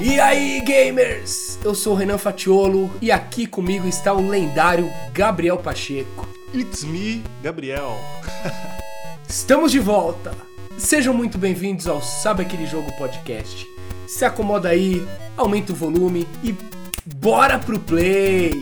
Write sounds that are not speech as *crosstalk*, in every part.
E aí, gamers? Eu sou o Renan Fatiolo e aqui comigo está o lendário Gabriel Pacheco. It's me, Gabriel. *laughs* Estamos de volta. Sejam muito bem-vindos ao Sabe Aquele Jogo Podcast. Se acomoda aí, aumenta o volume e bora pro play!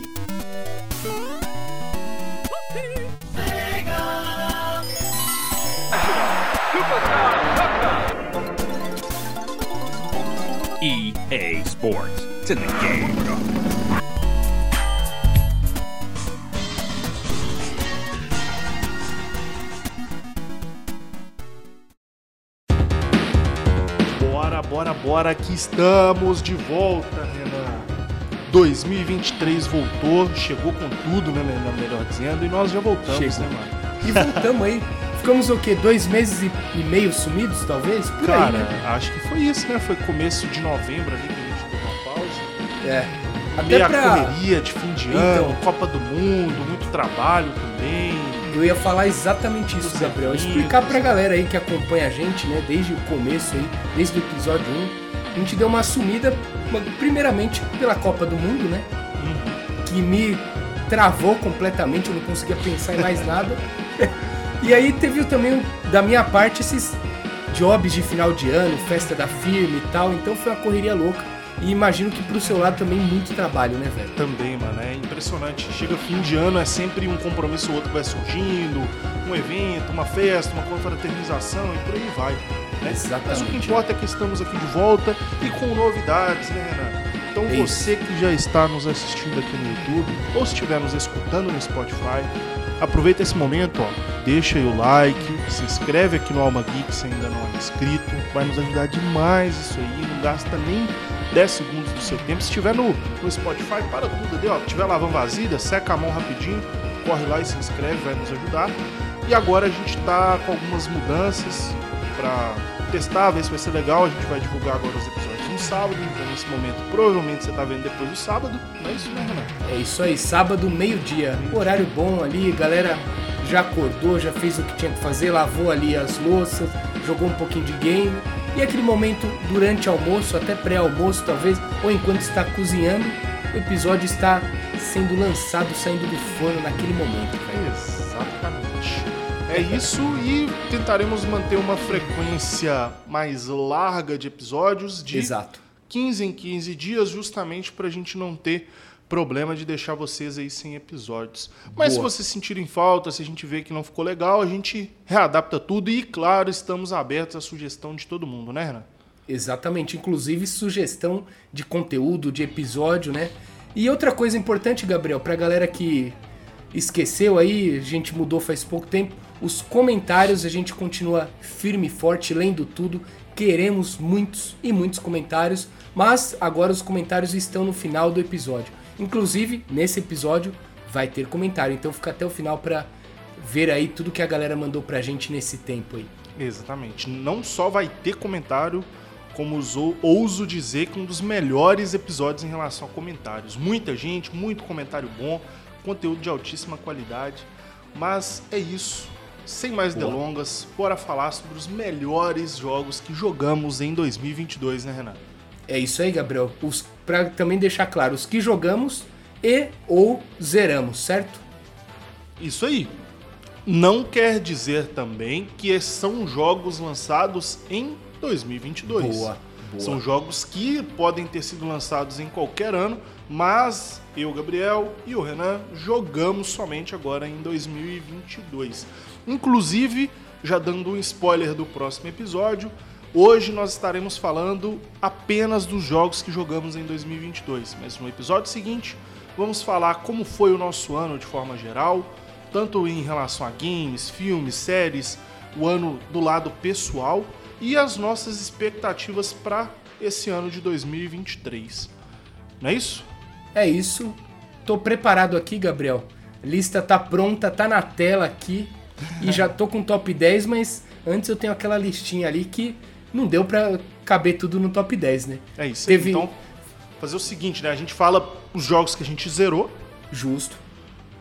Sports. It's in the game. Bora, bora, bora, aqui estamos de volta, Renan. 2023 voltou, chegou com tudo, né, Renan, melhor dizendo, e nós já voltamos, Chegou. né, mano? E voltamos aí. Ficamos o quê? Dois meses e, e meio sumidos, talvez? Por Cara, aí, né? acho que foi isso, né? Foi começo de novembro ali É. Meio Até a pra... correria de fim de Então. ano, Copa do Mundo, muito trabalho também. Eu ia falar exatamente isso, Gabriel. Explicar pra galera aí que acompanha a gente, né, desde o começo aí, desde o episódio 1. A gente deu uma sumida, primeiramente pela Copa do Mundo, né? Uhum. Que me travou completamente, eu não conseguia pensar em mais nada. *laughs* e aí teve também, da minha parte, esses jobs de final de ano, festa da firma e tal. Então foi uma correria louca. E imagino que pro seu lado também muito trabalho, né, velho? Também, mano, é impressionante. Chega fim de ano, é sempre um compromisso ou outro que vai surgindo, um evento, uma festa, uma confraternização e por aí vai. né? Exatamente. Mas o que importa é que estamos aqui de volta e com novidades, né, Renan? Então É você que já está nos assistindo aqui no YouTube, ou se estiver nos escutando no Spotify, aproveita esse momento, ó, deixa aí o like, se inscreve aqui no Alma Geek se ainda não é inscrito, vai nos ajudar demais isso aí, não gasta nem 10 segundos do seu tempo. Se estiver no, no Spotify, para tudo ali, ó, estiver lavando vasilha, seca a mão rapidinho, corre lá e se inscreve, vai nos ajudar. E agora a gente tá com algumas mudanças para testar, ver se vai ser legal. A gente vai divulgar agora os episódios no sábado. Então, nesse momento, provavelmente você tá vendo depois do sábado. Não é isso, né? É isso aí, sábado, meio-dia. Horário bom ali, galera já acordou, já fez o que tinha que fazer, lavou ali as louças, jogou um pouquinho de game. E aquele momento durante almoço, até pré-almoço talvez, ou enquanto está cozinhando, o episódio está sendo lançado, saindo do forno naquele momento, velho. Exatamente. É isso e tentaremos manter uma frequência mais larga de episódios, de Exato. 15 em 15 dias, justamente para a gente não ter problema de deixar vocês aí sem episódios. Mas Boa. se vocês sentirem falta, se a gente vê que não ficou legal, a gente readapta tudo e, claro, estamos abertos à sugestão de todo mundo, né, Renan? Exatamente, inclusive sugestão de conteúdo, de episódio, né? E outra coisa importante, Gabriel, pra galera que esqueceu aí, a gente mudou faz pouco tempo, os comentários a gente continua firme e forte, lendo tudo. Queremos muitos e muitos comentários, mas agora os comentários estão no final do episódio. Inclusive, nesse episódio vai ter comentário, então fica até o final pra ver aí tudo que a galera mandou pra gente nesse tempo aí. Exatamente. Não só vai ter comentário, como usou, ouso dizer que um dos melhores episódios em relação a comentários. Muita gente, muito comentário bom, conteúdo de altíssima qualidade. Mas é isso. Sem mais Boa. delongas, bora falar sobre os melhores jogos que jogamos em 2022, né, Renan? É isso aí, Gabriel. Os, pra também deixar claro, os que jogamos e ou zeramos, certo? Isso aí. Não quer dizer também que são jogos lançados em 2022. Boa, boa. São jogos que podem ter sido lançados em qualquer ano, mas eu, Gabriel e o Renan jogamos somente agora em 2022. Inclusive, já dando um spoiler do próximo episódio, hoje nós estaremos falando apenas dos jogos que jogamos em 2022, mas no episódio seguinte vamos falar como foi o nosso ano de forma geral, tanto em relação a games, filmes, séries, o ano do lado pessoal e as nossas expectativas para esse ano de 2023. Não é isso? É isso. Tô preparado aqui, Gabriel. Lista tá pronta, tá na tela aqui. E já tô com top 10, mas antes eu tenho aquela listinha ali que não deu pra caber tudo no top 10, né? É isso. Teve- Então, fazer o seguinte, né? A gente fala os jogos que a gente zerou, Justo.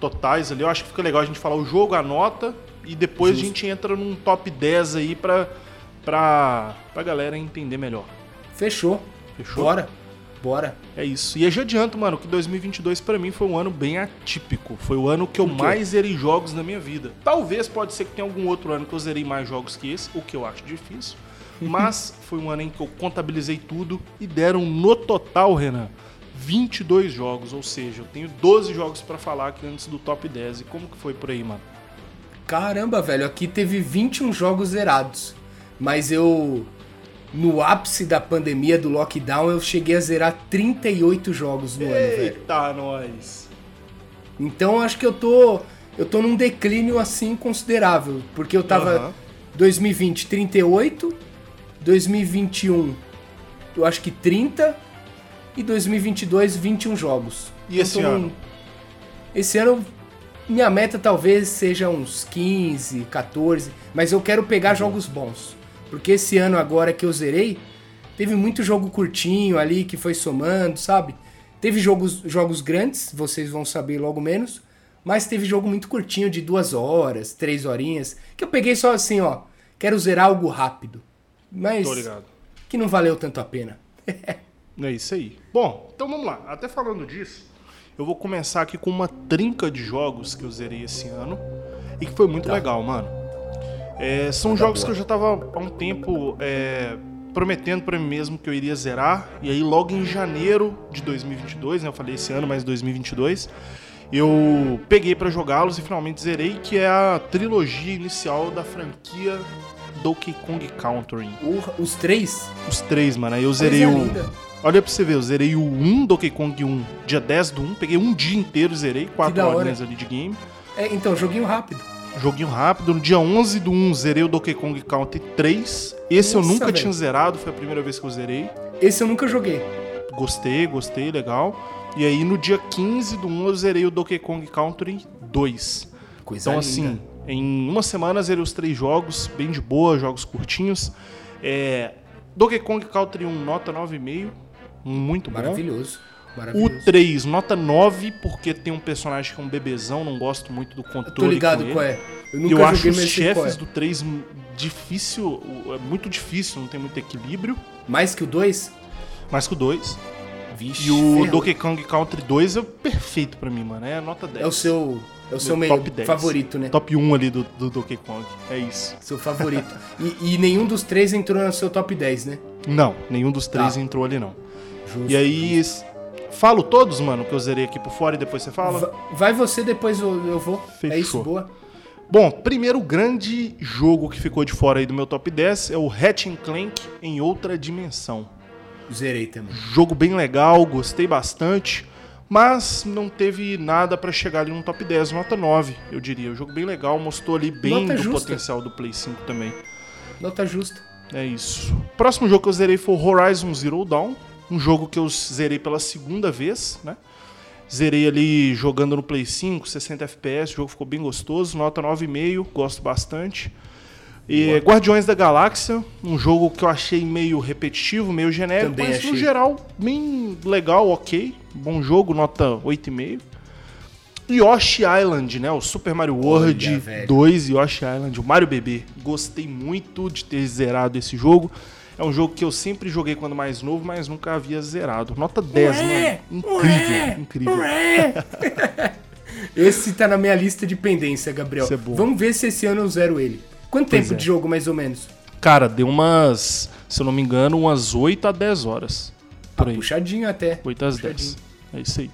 totais ali. Eu acho que fica legal a gente falar o jogo, a nota, e depois Justo. a gente entra num top 10 aí pra, pra, pra galera entender melhor. Fechou. Fechou? Bora. Bora. É isso. E já adianto, mano, que 2022 pra mim foi um ano bem atípico. Foi o ano que eu mais zerei jogos na minha vida. Talvez pode ser que tenha algum outro ano que eu zerei mais jogos que esse, o que eu acho difícil. Mas foi um ano em que eu contabilizei tudo e deram no total, Renan, 22 jogos. Ou seja, eu tenho 12 jogos pra falar aqui antes do top 10. E como que foi por aí, mano? Caramba, velho, aqui teve 21 jogos zerados. Mas eu. No ápice da pandemia, do lockdown, eu cheguei a zerar 38 jogos no ano, velho. Eita, nós! Então acho que eu tô. Eu tô num declínio assim considerável. Porque eu tava. Aham. 2020, 38. 2021, eu acho que 30. E 2022, 21 jogos. E esse tô num- ano? Esse ano, minha meta talvez seja uns 15, 14. Mas eu quero pegar jogos bons. Porque esse ano agora que eu zerei, teve muito jogo curtinho ali que foi somando, sabe? Teve jogos, jogos grandes, vocês vão saber logo menos. Mas teve jogo muito curtinho, de duas horas, três horinhas. Que eu peguei só assim, ó. Quero zerar algo rápido. Mas que não valeu tanto a pena. *laughs* É isso aí. Bom, então vamos lá. Até falando disso, eu vou começar aqui com uma trinca de jogos que eu zerei esse ano e que foi muito Tá. legal, mano. É, são Manda jogos boa. que eu já tava há um tempo é, prometendo pra mim mesmo que eu iria zerar. E aí, logo em janeiro de 2022, né? Eu falei esse ano, mas 2022. Eu peguei pra jogá-los e finalmente zerei, que é a trilogia inicial da franquia Donkey Kong Country. O- os três. Os três, mano. Aí eu zerei coisa o. linda. Olha pra você ver, eu zerei o 1 Donkey Kong 1, dia 10 do 1, peguei um dia inteiro, zerei, 4 da hora. horinhas ali de game. É, então, joguinho rápido. Joguinho rápido, no dia 11 do 1 zerei o Donkey Kong Country 3. Esse eu Nossa, nunca velho. tinha zerado, foi a primeira vez que eu zerei. Esse eu nunca joguei. Gostei, gostei, legal. E aí no dia 15 do 1 eu zerei o Donkey Kong Country 2. Coisa Então, linda. assim, em uma semana zerei os três jogos, bem de boa, jogos curtinhos. É, Donkey Kong Country 1, nota 9,5. Muito bom. Maravilhoso. O Maravilhoso. 3, nota 9, porque tem um personagem que é um bebezão, não gosto muito do controle. Tô ligado com qual é. Eu nunca Eu acho os chefes é. do 3 m- difícil, é muito difícil, não tem muito equilíbrio. Mais que o 2? Mais que o 2. Vixe. E o ferrou. Donkey Kong Country 2 é perfeito pra mim, mano. É nota 10. É o seu. É o seu top 10. favorito, né? Top 1 ali do, do Donkey Kong. É isso. Seu favorito. e, e nenhum dos três entrou no seu top 10, né? Não, nenhum dos três Tá. entrou ali, não. Justo. E aí, falo todos, mano, que eu zerei aqui por fora e depois você fala? Va- Vai você, depois eu, eu vou. É Fechou. isso, boa. Bom, primeiro grande jogo que ficou de fora aí do meu top 10 é o Ratchet Clank em outra dimensão. Zerei também. Jogo bem legal, gostei bastante, mas não teve nada pra chegar ali no top 10, nota 9, eu diria. O jogo bem legal, mostrou ali bem Nota do justa. potencial do Play 5 também. Nota justa. É isso. Próximo jogo que eu zerei foi Horizon Zero Dawn, um jogo que eu zerei pela segunda vez, né? Zerei ali jogando no Play 5, 60 FPS, o jogo ficou bem gostoso, nota 9,5, gosto bastante. E Guardiões da Galáxia, um jogo que eu achei meio repetitivo, meio genérico, Também mas no achei. geral bem legal, ok. Bom jogo, nota 8,5. Yoshi Island, né? O Super Mario World Olha, velho. 2 Yoshi Island, o Mario Bebê. Gostei muito de ter zerado esse jogo. É um jogo que eu sempre joguei quando mais novo, mas nunca havia zerado. Nota 10, Ué, mano. Incrível, ué, incrível. *laughs* Esse tá na minha lista de pendência, Gabriel. É bom. Vamos ver se esse ano eu zero ele. Quanto Pois tempo é. de jogo, mais ou menos? Cara, deu umas, se eu não me engano, umas 8 a 10 horas. Por aí. Puxadinho até. 8 às Puxadinho. 10. É isso aí.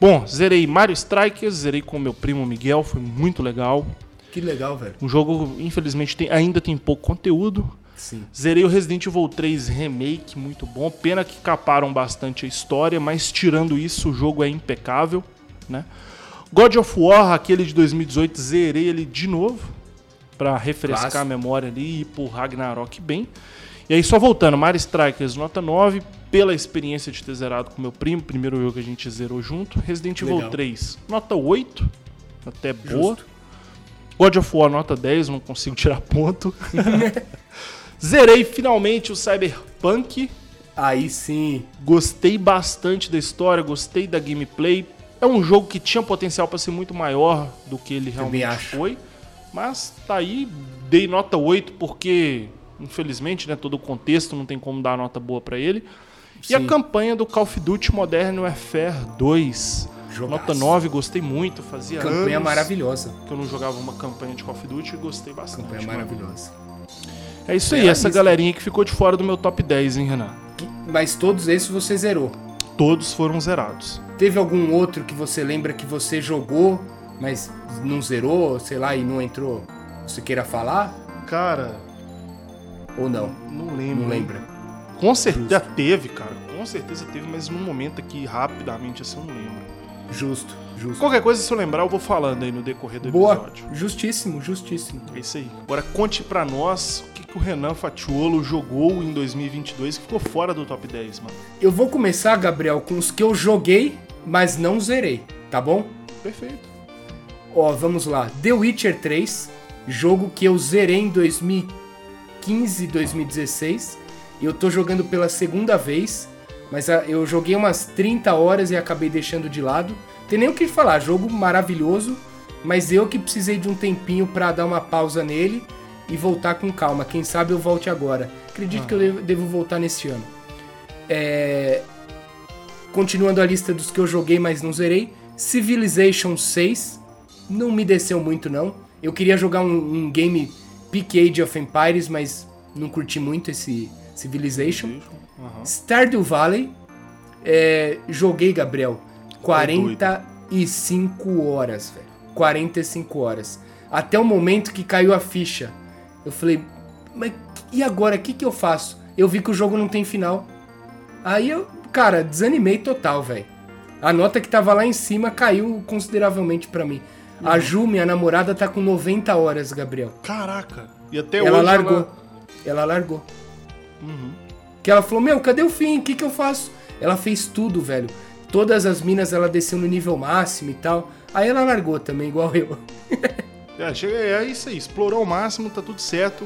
Bom, zerei Mario Strikers, zerei com meu primo Miguel, foi muito legal. Que legal, velho. Um jogo, infelizmente, tem- ainda tem pouco conteúdo. Sim. Zerei o Resident Evil 3 Remake, muito bom. Pena que caparam bastante a história, mas tirando isso, o jogo é impecável, né? God of War, aquele de 2018, zerei ele de novo pra refrescar Clássico. a memória ali e ir pro Ragnarok bem. E aí, só voltando, Mario Strikers, nota 9, pela experiência de ter zerado com meu primo, primeiro jogo que a gente zerou junto. Resident Evil Legal. 3, nota 8, até boa. Justo. God of War nota 10, não consigo *laughs* tirar ponto. *laughs* Zerei finalmente o Cyberpunk. Aí sim. Gostei bastante da história, gostei da gameplay. É um jogo que tinha potencial para ser muito maior do que ele realmente foi. Mas tá aí, dei nota 8 porque, infelizmente, né, todo o contexto não tem como dar nota boa para ele. E a Sim. campanha do Call of Duty Modern Warfare 2. Jogaço. Nota 9, gostei muito. Fazia Campanha maravilhosa. que eu não jogava uma campanha de Call of Duty e gostei bastante. Campanha maravilhosa. É isso aí, essa galerinha que ficou de fora do meu top 10, hein, Renan? Mas todos esses você zerou. Todos foram zerados. Teve algum outro que você lembra que você jogou, mas não zerou, sei lá, e não entrou? Você queira falar? Cara, Ou não? não lembro. Não lembra. Com certeza teve, cara. Com certeza teve, mas num momento aqui, rapidamente, assim, eu não lembro. Justo, justo. Qualquer coisa, se eu lembrar, eu vou falando aí no decorrer do Boa. episódio. Justíssimo, justíssimo. É isso aí. Agora conte pra nós o que, que o Renan Fatiolo jogou em 2022 que ficou fora do top 10, mano. Eu vou começar, Gabriel, com os que eu joguei, mas não zerei, tá bom? Perfeito. Ó, vamos lá. The Witcher 3, jogo que eu zerei em 2015, 2016. E eu tô jogando pela segunda vez, mas ah, eu joguei umas 30 horas e acabei deixando de lado. Tem nem o que falar, jogo maravilhoso, mas eu que precisei de um tempinho pra dar uma pausa nele e voltar com calma. Quem sabe eu volte agora. Acredito que eu devo, devo voltar neste ano. É, Continuando a lista dos que eu joguei, mas não zerei. Civilization 6. Não me desceu muito, não. Eu queria jogar um, um game Peak Age of Empires, mas não curti muito esse Civilization. Aham. Stardew Valley. é, joguei, Gabriel, 45 horas, velho. 45 horas. Até o momento que caiu a ficha. Eu falei, mas e agora? O que, que eu faço? Eu vi que o jogo não tem final. Aí eu, cara, desanimei total, velho. A nota que tava lá em cima caiu consideravelmente pra mim. A Ju, minha namorada, tá com 90 horas, Gabriel. Caraca. E até ela hoje largou. ela... Ela largou. Uhum. Que ela falou, meu, cadê o fim? O que, que eu faço? Ela fez tudo, velho. Todas as minas ela desceu no nível máximo e tal. Aí ela largou também, igual eu. *laughs* É, chega, é isso aí. Explorou ao máximo, tá tudo certo.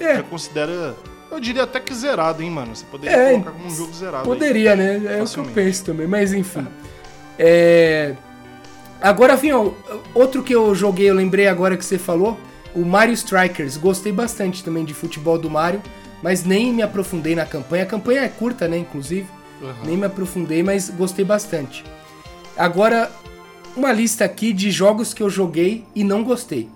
É. Já considera... Eu diria até que zerado, hein, mano? Você poderia É, colocar como um jogo zerado aí. Poderia, né? É o que eu penso também, mas enfim. *laughs* É... Agora, ó, outro que eu joguei, eu lembrei agora que você falou, o Mario Strikers. Gostei bastante também de futebol do Mario, mas nem me aprofundei na campanha. A campanha é curta, né, inclusive. Aham. Nem me aprofundei, mas gostei bastante. Agora, uma lista aqui de jogos que eu joguei e não gostei.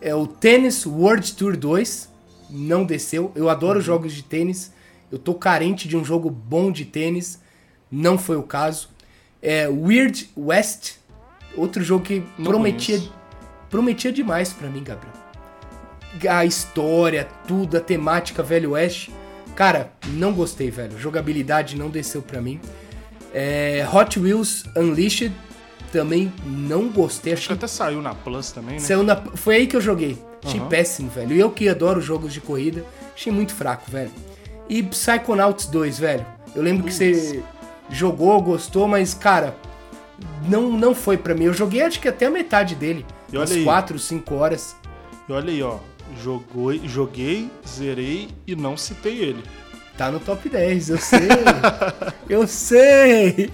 É o Tennis World Tour 2, não desceu. Eu adoro jogos de tênis. Eu tô carente de um jogo bom de tênis, não foi o caso. É Weird West, outro jogo que Não prometia conheço. prometia demais pra mim, Gabriel. A história, tudo, a temática Velho Oeste. Cara, não gostei, velho. Jogabilidade não desceu pra mim. É, Hot Wheels Unleashed também não gostei. Acho que Achei até saiu na Plus também, né? Saiu na- Foi aí que eu joguei. Achei Aham. péssimo, velho. E eu que adoro jogos de corrida, achei muito fraco, velho. E Psychonauts 2, velho. Eu lembro que você jogou, gostou, mas, cara, não, não foi pra mim. Eu joguei acho que até a metade dele. E umas aí. 4, 5 horas. E olha aí, ó. Jogou, joguei, zerei e não citei ele. Tá no top 10, eu sei. *laughs* eu sei.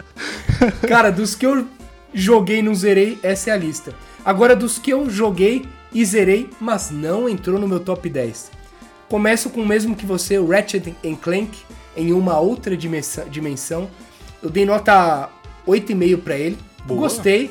*laughs* Cara, dos que eu joguei e não zerei, essa é a lista. Agora, dos que eu joguei e zerei, mas não entrou no meu top 10. Começo com o mesmo que você, o Ratchet Clank, em uma outra dimensão. dimensão. Eu dei nota 8,5 pra ele. Boa. Gostei,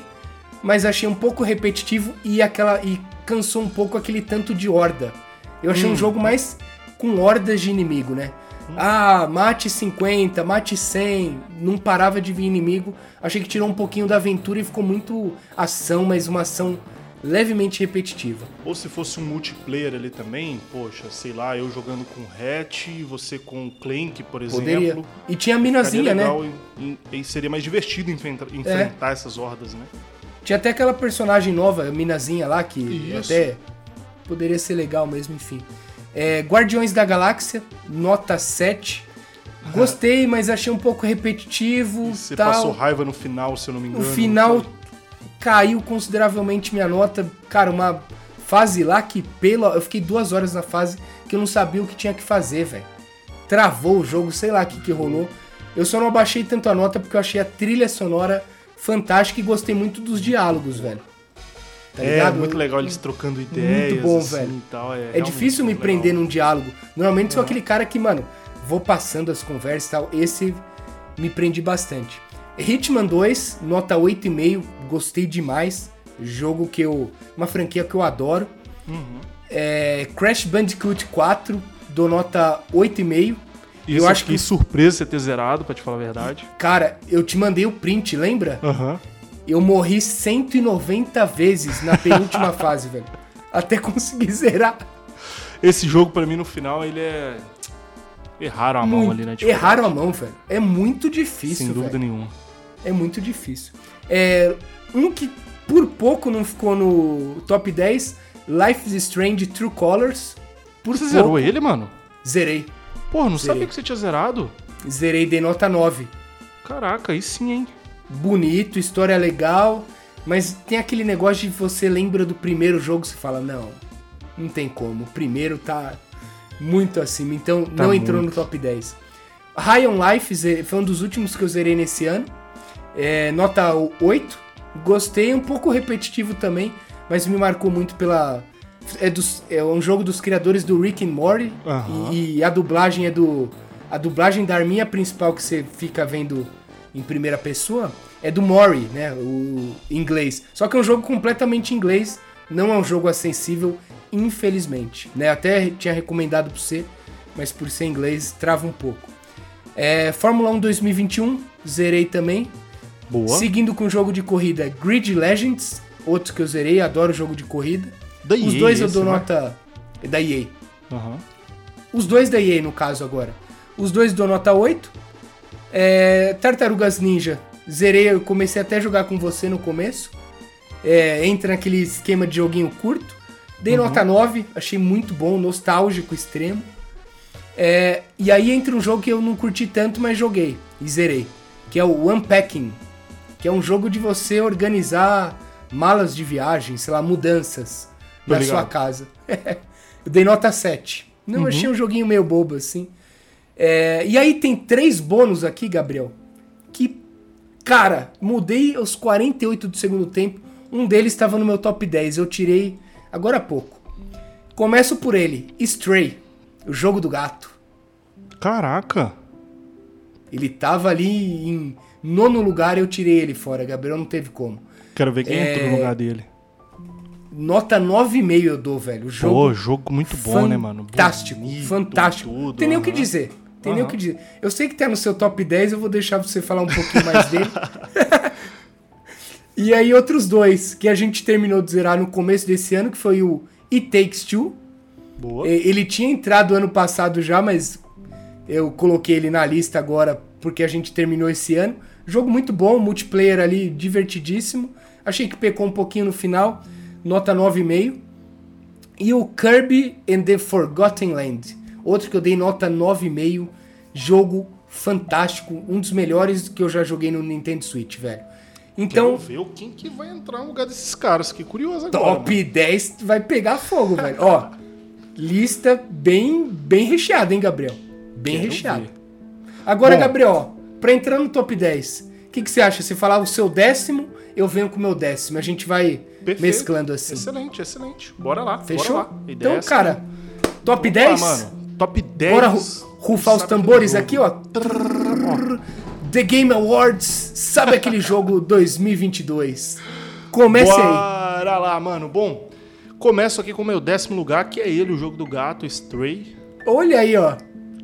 mas achei um pouco repetitivo e aquela e cansou um pouco aquele tanto de horda. Eu achei um jogo mais com hordas de inimigo, né? Ah, mate 50, mate 100, não parava de vir inimigo. Achei que tirou um pouquinho da aventura e ficou muito ação, mas uma ação levemente repetitiva. Ou se fosse um multiplayer ali também, poxa, sei lá, eu jogando com Hatch, você com Clank, por exemplo. Poderia. E tinha a minazinha, né? É. e, e seria mais divertido enfrentar, enfrentar essas hordas, né? Tinha até aquela personagem nova, a minazinha lá, que Isso. até poderia ser legal mesmo, enfim. É, Guardiões da Galáxia, nota 7. Gostei, mas achei um pouco repetitivo. Você tal. passou raiva no final, se eu não me No engano. final caiu consideravelmente minha nota. Cara, uma fase lá que pelo. Eu fiquei duas horas na fase que eu não sabia o que tinha que fazer, velho. Travou o jogo, sei lá o que, que rolou. Eu só não abaixei tanto a nota porque eu achei a trilha sonora fantástica e gostei muito dos diálogos, velho. Tá É, ligado? muito legal eles trocando ideias. Muito bom, assim, velho. tal, é É difícil me legal. prender num diálogo. Normalmente sou aquele cara que, mano, vou passando as conversas e tal. Esse me prendi bastante. Hitman 2, nota 8,5, gostei demais. Jogo que eu. Uma franquia que eu adoro. É, Crash Bandicoot 4, dou nota 8,5. Isso, eu acho que surpresa você ter zerado, pra te falar a verdade. Cara, eu te mandei o print, lembra? Aham. Eu morri 190 vezes na penúltima *laughs* fase, velho. Até conseguir zerar. Esse jogo, pra mim, no final, ele é. Erraram a mão Muito- ali, né? Tipo, Erraram a mão, velho. É muito difícil, Sem dúvida velho. nenhuma. É muito difícil. É, um que por pouco não ficou no top 10, Life is Strange True Colors. Por Você pouco, zerou ele, mano? Zerei. Porra, não Zerei. sabia que você tinha zerado. Zerei, dei nota 9. Caraca, aí sim, hein? Bonito, história legal, mas tem aquele negócio de você lembra do primeiro jogo, você fala, não, não tem como, o primeiro tá muito acima, então não entrou muito. no top 10. High on Life foi um dos últimos que eu zerei nesse ano, é, nota 8, gostei, um pouco repetitivo também, mas me marcou muito pela... É, dos- é um jogo dos criadores do Rick and Morty, Aham. e, e a dublagem é do... A dublagem da arminha principal que você fica vendo em primeira pessoa é do Mori, né? O inglês. Só que é um jogo completamente inglês, não é um jogo acessível, infelizmente. Né? Até tinha recomendado pra você, mas por ser inglês trava um pouco. É, Fórmula 1 2021, zerei também. Boa. Seguindo com o jogo de corrida Grid Legends, outro que eu zerei, adoro jogo de corrida. Da Os EA dois eu dou né? nota. É da EA. Aham. Os dois da EA, no caso, agora. Os dois dou nota 8. É, Tartarugas Ninja. Zerei, eu comecei até a jogar com você no começo. É, entra naquele esquema de joguinho curto. Dei nota 9, achei muito bom, nostálgico extremo. É, e aí entra um jogo que eu não curti tanto, mas joguei e zerei. Que é o Unpacking. Que é um jogo de você organizar malas de viagem, sei lá, mudanças Tô na ligado. sua casa. *laughs* eu dei nota 7. Não, Uhum. achei um joguinho meio bobo assim. É, e aí tem três bônus aqui, Gabriel. Que, cara, mudei aos 48 do segundo tempo. Um deles estava no meu top 10. Eu tirei agora há pouco. Começo por ele: Stray, o jogo do gato. Caraca. Ele tava ali em nono lugar, eu tirei ele fora, Gabriel. Não teve como. Quero ver quem É, entrou no lugar dele. Nota 9,5 eu dou, velho. O jogo Pô, jogo muito bom, né, mano? Fantástico, Bonito, fantástico. tudo, Tem nem o que dizer. Tem nem o que dizer. Eu sei que tá no seu top 10, eu vou deixar você falar um pouquinho mais dele. *laughs* e aí, outros dois que a gente terminou de zerar no começo desse ano, que foi o It Takes Two. Boa. Ele tinha entrado ano passado já, mas eu coloquei ele na lista agora porque a gente terminou esse ano. Jogo muito bom, multiplayer ali divertidíssimo. Achei que pecou um pouquinho no final, nota 9,5. E o Kirby and the Forgotten Land, outro que eu dei nota 9,5. Jogo fantástico, um dos melhores que eu já joguei no Nintendo Switch, velho. Então, Quero ver o quem que vai entrar no lugar desses caras. Que curioso agora. Top 10 vai pegar fogo, velho. Ó, lista bem, bem recheada, hein, Gabriel? Bem Quero recheada. ver. Agora, Bom. Gabriel, ó, pra entrar no top 10, o que, que você acha? Você falar o seu décimo, eu venho com o meu décimo. A gente vai Perfeito. mesclando assim. Excelente, excelente. Bora lá. Fechou? Bora lá. Então, é cara, top Vamos 10? lá, mano. Top 10. Bora ru- rufar os tambores aqui, ó. The Game Awards, sabe aquele jogo *laughs* 2022? Comece aí. Bora lá, mano. Bom, começo aqui com o meu décimo lugar, que é ele, o jogo do gato, Stray. Olha aí, ó.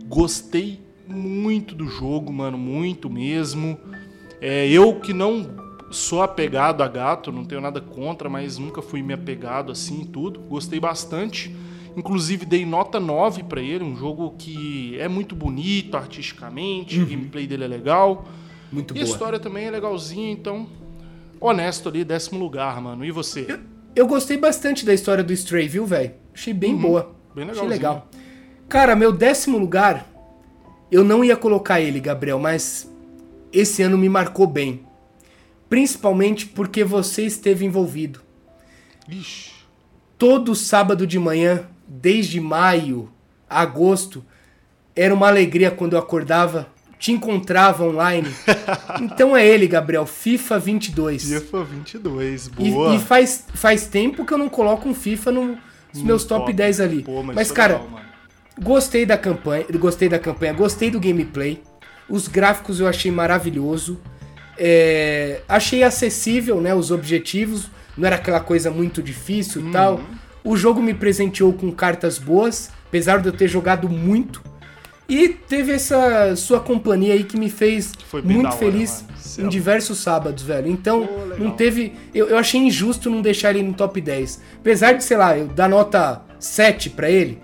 Gostei muito do jogo, mano, muito mesmo. É, eu que não sou apegado a gato, não tenho nada contra, mas nunca fui me apegado assim e tudo. Gostei bastante. Inclusive dei nota 9 pra ele, um jogo que é muito bonito artisticamente, o gameplay dele é legal. Muito e a boa. história também é legalzinha, então honesto ali, décimo lugar, mano. E você? Eu gostei bastante da história do Stray, viu, velho? Achei bem boa. Uhum. bem Achei legalzinho. legal. Cara, meu décimo lugar, eu não ia colocar ele, Gabriel, mas esse ano me marcou bem. Principalmente porque você esteve envolvido. Ixi. Todo sábado de manhã, desde maio a agosto, era uma alegria quando eu acordava, te encontrava online. *laughs* Então é ele, Gabriel, FIFA 22. FIFA 22, E, boa. e faz, faz tempo que eu não coloco um FIFA no- nos meus top top. 10 ali. Pô, mas mas, cara, legal. Gostei da campanha, gostei da campanha, gostei do gameplay. Os gráficos eu achei maravilhoso. É, achei acessível, né, os objetivos. Não era aquela coisa muito difícil e tal. O jogo me presenteou com cartas boas, apesar de eu ter jogado muito. E teve essa sua companhia aí que me fez muito hora, feliz em diversos sábados, velho. Então, não teve. Eu, eu achei injusto não deixar ele no top 10. Apesar de, sei lá, eu dar nota 7 pra ele,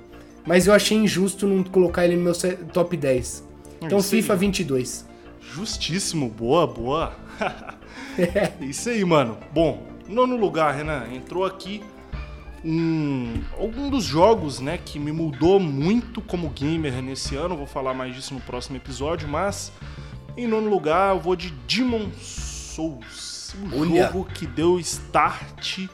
mas eu achei injusto não colocar ele no meu top 10. Então, isso aí. FIFA 22. Justíssimo, boa, boa. *laughs* Isso aí, mano. Bom, nono lugar, Renan, entrou aqui um, algum dos jogos, né, que me mudou muito como gamer nesse ano. Vou falar mais disso no próximo episódio, mas em nono lugar eu vou de Demon Souls, o Olha. jogo que deu start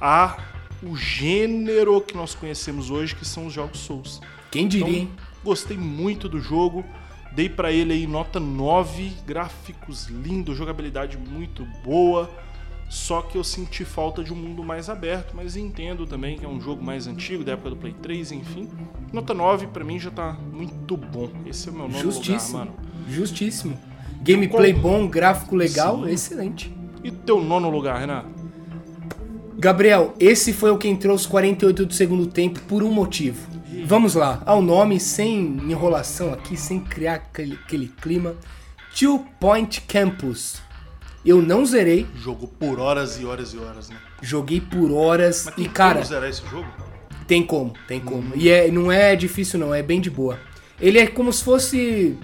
a o gênero que nós conhecemos hoje, que são os jogos Souls. Quem diria, Então, hein? Gostei muito do jogo. Dei pra ele aí nota 9, gráficos lindos, jogabilidade muito boa. Só que eu senti falta de um mundo mais aberto, mas entendo também que é um jogo mais antigo, da época do Play 3, enfim. Nota 9 pra mim já tá muito bom. Esse é o meu nono Justíssimo. lugar, mano. Justíssimo. Gameplay Qual- bom, gráfico legal, Sim. excelente. E teu nono lugar, Renan? Gabriel, esse foi o que entrou aos 48 do segundo tempo por um motivo. Vamos lá, ao nome, sem enrolação aqui, sem criar aquele, aquele clima. Two Point Campus. Eu não zerei, Jogo por horas e horas e horas, né? joguei por horas Mas e, tem cara, como zerar esse jogo? tem como, tem como. E é, não é difícil não, é bem de boa. Ele é como se fosse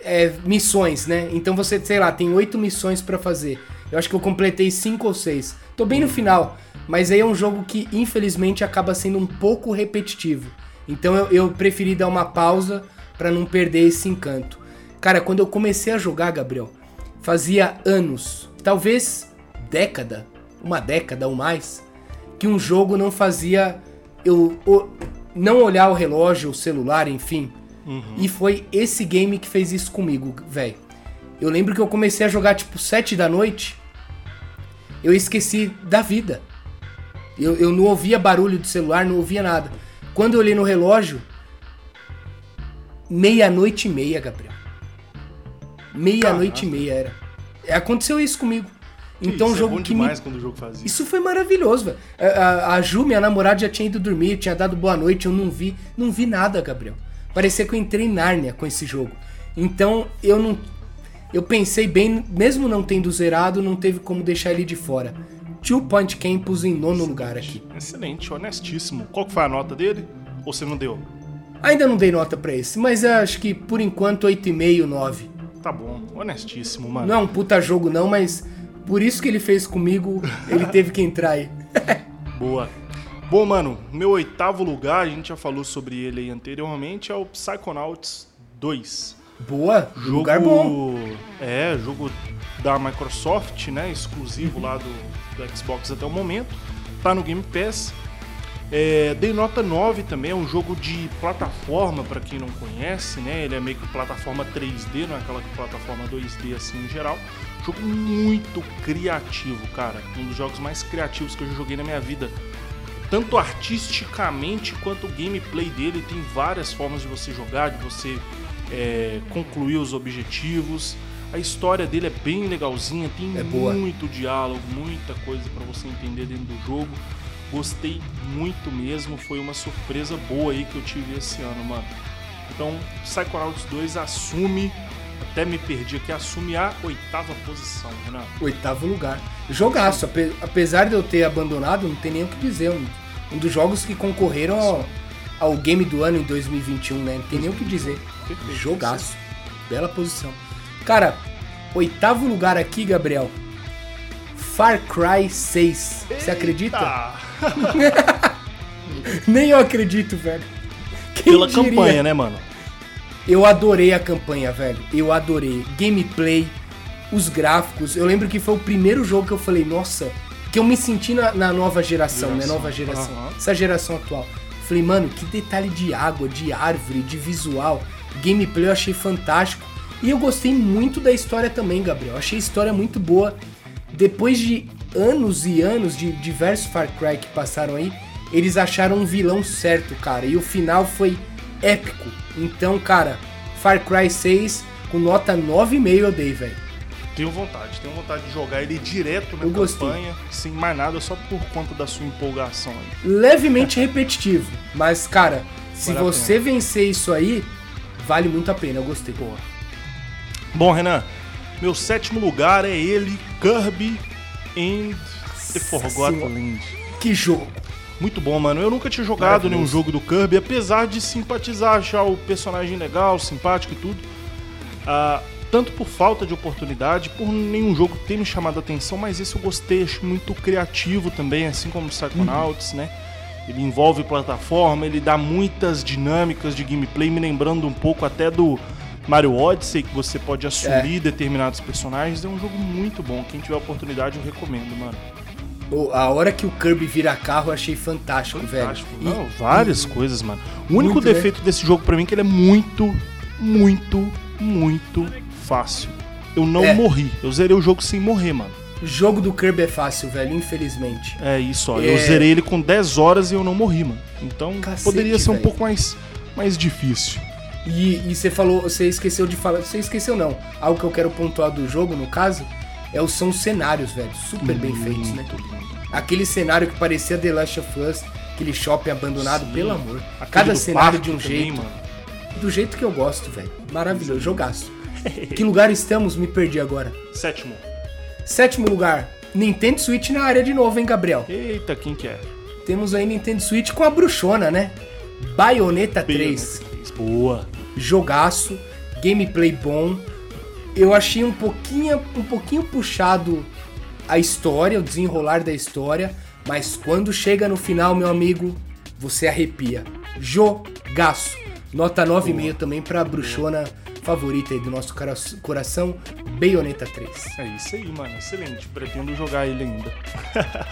é, missões, né? Então você, sei lá, tem oito missões pra fazer. Eu acho que eu completei cinco ou seis. Tô bem no final, mas aí é um jogo que infelizmente acaba sendo um pouco repetitivo. Então eu, eu preferi dar uma pausa pra não perder esse encanto. Cara, quando eu comecei a jogar, Gabriel, fazia anos, talvez década, uma década ou mais, que um jogo não fazia eu o- não olhar o relógio, o celular, enfim. E foi esse game que fez isso comigo, velho. Eu lembro que eu comecei a jogar tipo 7 da noite. Eu esqueci da vida. Eu, eu não ouvia barulho do celular, não ouvia nada. Quando eu olhei no relógio, meia-noite e meia, Gabriel. Meia-noite e meia era. É, Aconteceu isso comigo. Então, Isso, jogo é bom que me quando o jogo faz isso. isso foi maravilhoso, velho. A, a- a Ju, minha namorada, já tinha ido dormir, tinha dado boa noite, eu não vi, não vi nada, Gabriel. Parecia que eu entrei em Nárnia com esse jogo. Então, eu não eu pensei bem, mesmo não tendo zerado, não teve como deixar ele de fora. Two Point Campus em nono lugar aqui. Excelente, honestíssimo. Qual foi a nota dele? Ou você não deu? Ainda não dei nota pra esse, mas acho que por enquanto 8,5, 9. Tá bom, honestíssimo, mano. Não é um puta jogo não, mas por isso que ele fez comigo, ele teve que entrar aí. *laughs* Boa. Bom, mano, meu oitavo lugar, a gente já falou sobre ele aí anteriormente, é o Psychonauts 2. Boa, Jogo, lugar bom. É, jogo da Microsoft, né? Exclusivo lá do, do Xbox até o momento. Tá no Game Pass. É, dei nota 9 também, é um jogo de plataforma, pra quem não conhece, né? Ele é meio que plataforma 3D, não é aquela plataforma 2D assim em geral. Jogo muito criativo, cara. Um dos jogos mais criativos que eu já joguei na minha vida. Tanto artisticamente quanto o gameplay dele tem várias formas de você jogar, de você é, concluir os objetivos. A história dele é bem legalzinha, tem É muito diálogo, muita coisa pra você entender dentro do jogo. Gostei muito mesmo, foi uma surpresa boa aí que eu tive esse ano, mano. Então, Psychonauts 2 assume, até me perdi aqui, assume a oitava posição, Renan. Oitavo lugar. Jogaço, ape- apesar de eu ter abandonado, não tem nem o que dizer. Um, um dos jogos que concorreram ao, ao game do ano em 2021, né? Não tem nem o que dizer. Perfeito. Jogaço. Bela posição. Cara, oitavo lugar aqui, Gabriel. Far Cry 6. Você acredita? *laughs* Nem eu acredito, velho. Quem Pela diria? campanha, né, mano? Eu adorei a campanha, velho. Eu adorei. Gameplay, os gráficos. Eu lembro que foi o primeiro jogo que eu falei, nossa, que eu me senti na, na nova geração, né? Geração. Nova geração. Aham. Essa geração atual. Falei, mano, que detalhe de água, de árvore, de visual. Gameplay eu achei fantástico. E eu gostei muito da história também, Gabriel. Achei a história muito boa. Depois de anos e anos de diversos Far Cry que passaram aí, eles acharam um vilão certo, cara. E o final foi épico. Então, cara, Far Cry 6 com nota 9,5 eu dei, velho. Tenho vontade, tenho vontade de jogar ele direto na Eu gostei. campanha, sem mais nada, só por conta da sua empolgação aí. Levemente repetitivo, mas, cara, se Vale você vencer isso aí, vale muito a pena. Eu gostei. Boa. Bom, Renan, meu sétimo lugar é ele, Kirby and the Forgotten. Land. Que jogo. Muito bom, mano. Eu nunca tinha jogado nenhum jogo do Kirby, apesar de simpatizar, achar o personagem legal, simpático e tudo. Ah, tanto por falta de oportunidade, por nenhum jogo ter me chamado a atenção, mas esse eu gostei, acho muito criativo também, assim como o Psychonauts, né? Ele envolve plataforma, ele dá muitas dinâmicas de gameplay, me lembrando um pouco até do Mario Odyssey, que você pode assumir determinados personagens. É um jogo muito bom. Quem tiver oportunidade, eu recomendo, mano. A hora que o Kirby vira carro eu achei fantástico, Fantástico. velho. Não, várias coisas, mano. O único Muito, né? defeito desse jogo pra mim é que ele é muito, muito, muito fácil. Eu não É. morri. Eu zerei o jogo sem morrer, mano. Jogo do Kirby é fácil, velho, infelizmente. É isso, ó. É. Eu zerei ele com 10 horas e eu não morri, mano. Então Cacete, poderia ser um velho. pouco mais, mais difícil. E, e você falou, você esqueceu de falar. Você esqueceu não. Algo que eu quero pontuar do jogo, no caso, é são os cenários, velho. Super bem feitos, né? Aquele cenário que parecia The Last of Us, aquele shopping abandonado, Sim. pelo amor. Aquele Cada cenário de um também, jeito. mano. Do jeito que eu gosto, velho. Maravilhoso, jogaço. *laughs* que lugar estamos? Me perdi agora. Sétimo. Sétimo lugar, Nintendo Switch na área de novo, hein, Gabriel? Eita, quem que é? Temos aí Nintendo Switch com a bruxona, né? Bayonetta 3. Boa. jogaço, gameplay bom. Eu achei um pouquinho, um pouquinho puxado a história, o desenrolar da história, mas quando chega no final, meu amigo, você arrepia. Jogaço. Nota 9,5 também pra bruxona favorita aí do nosso coração, Bayonetta 3. É isso aí, mano. Excelente. Pretendo jogar ele ainda.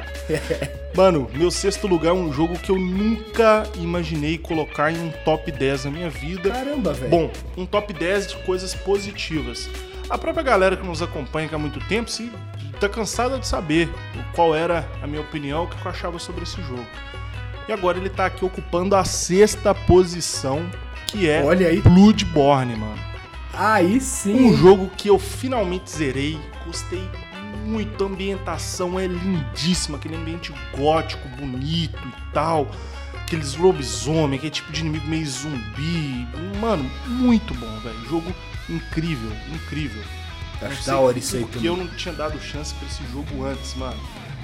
*laughs* mano, meu sexto lugar é um jogo que eu nunca imaginei colocar em um top 10 na minha vida. Caramba, velho. Bom, um top 10 de coisas positivas. A própria galera que nos acompanha aqui há muito tempo se tá cansada de saber qual era a minha opinião, o que eu achava sobre esse jogo. E agora ele tá aqui ocupando a sexta posição, que é Olha aí. Bloodborne, mano. Aí Um sim. jogo que eu finalmente zerei, gostei muito, a ambientação é lindíssima, aquele ambiente gótico, bonito e tal. Aqueles lobisomem, aquele tipo de inimigo meio zumbi. Mano, muito bom, velho. Jogo incrível, incrível. Acho da hora isso aí porque eu não tinha dado chance pra esse jogo antes, mano.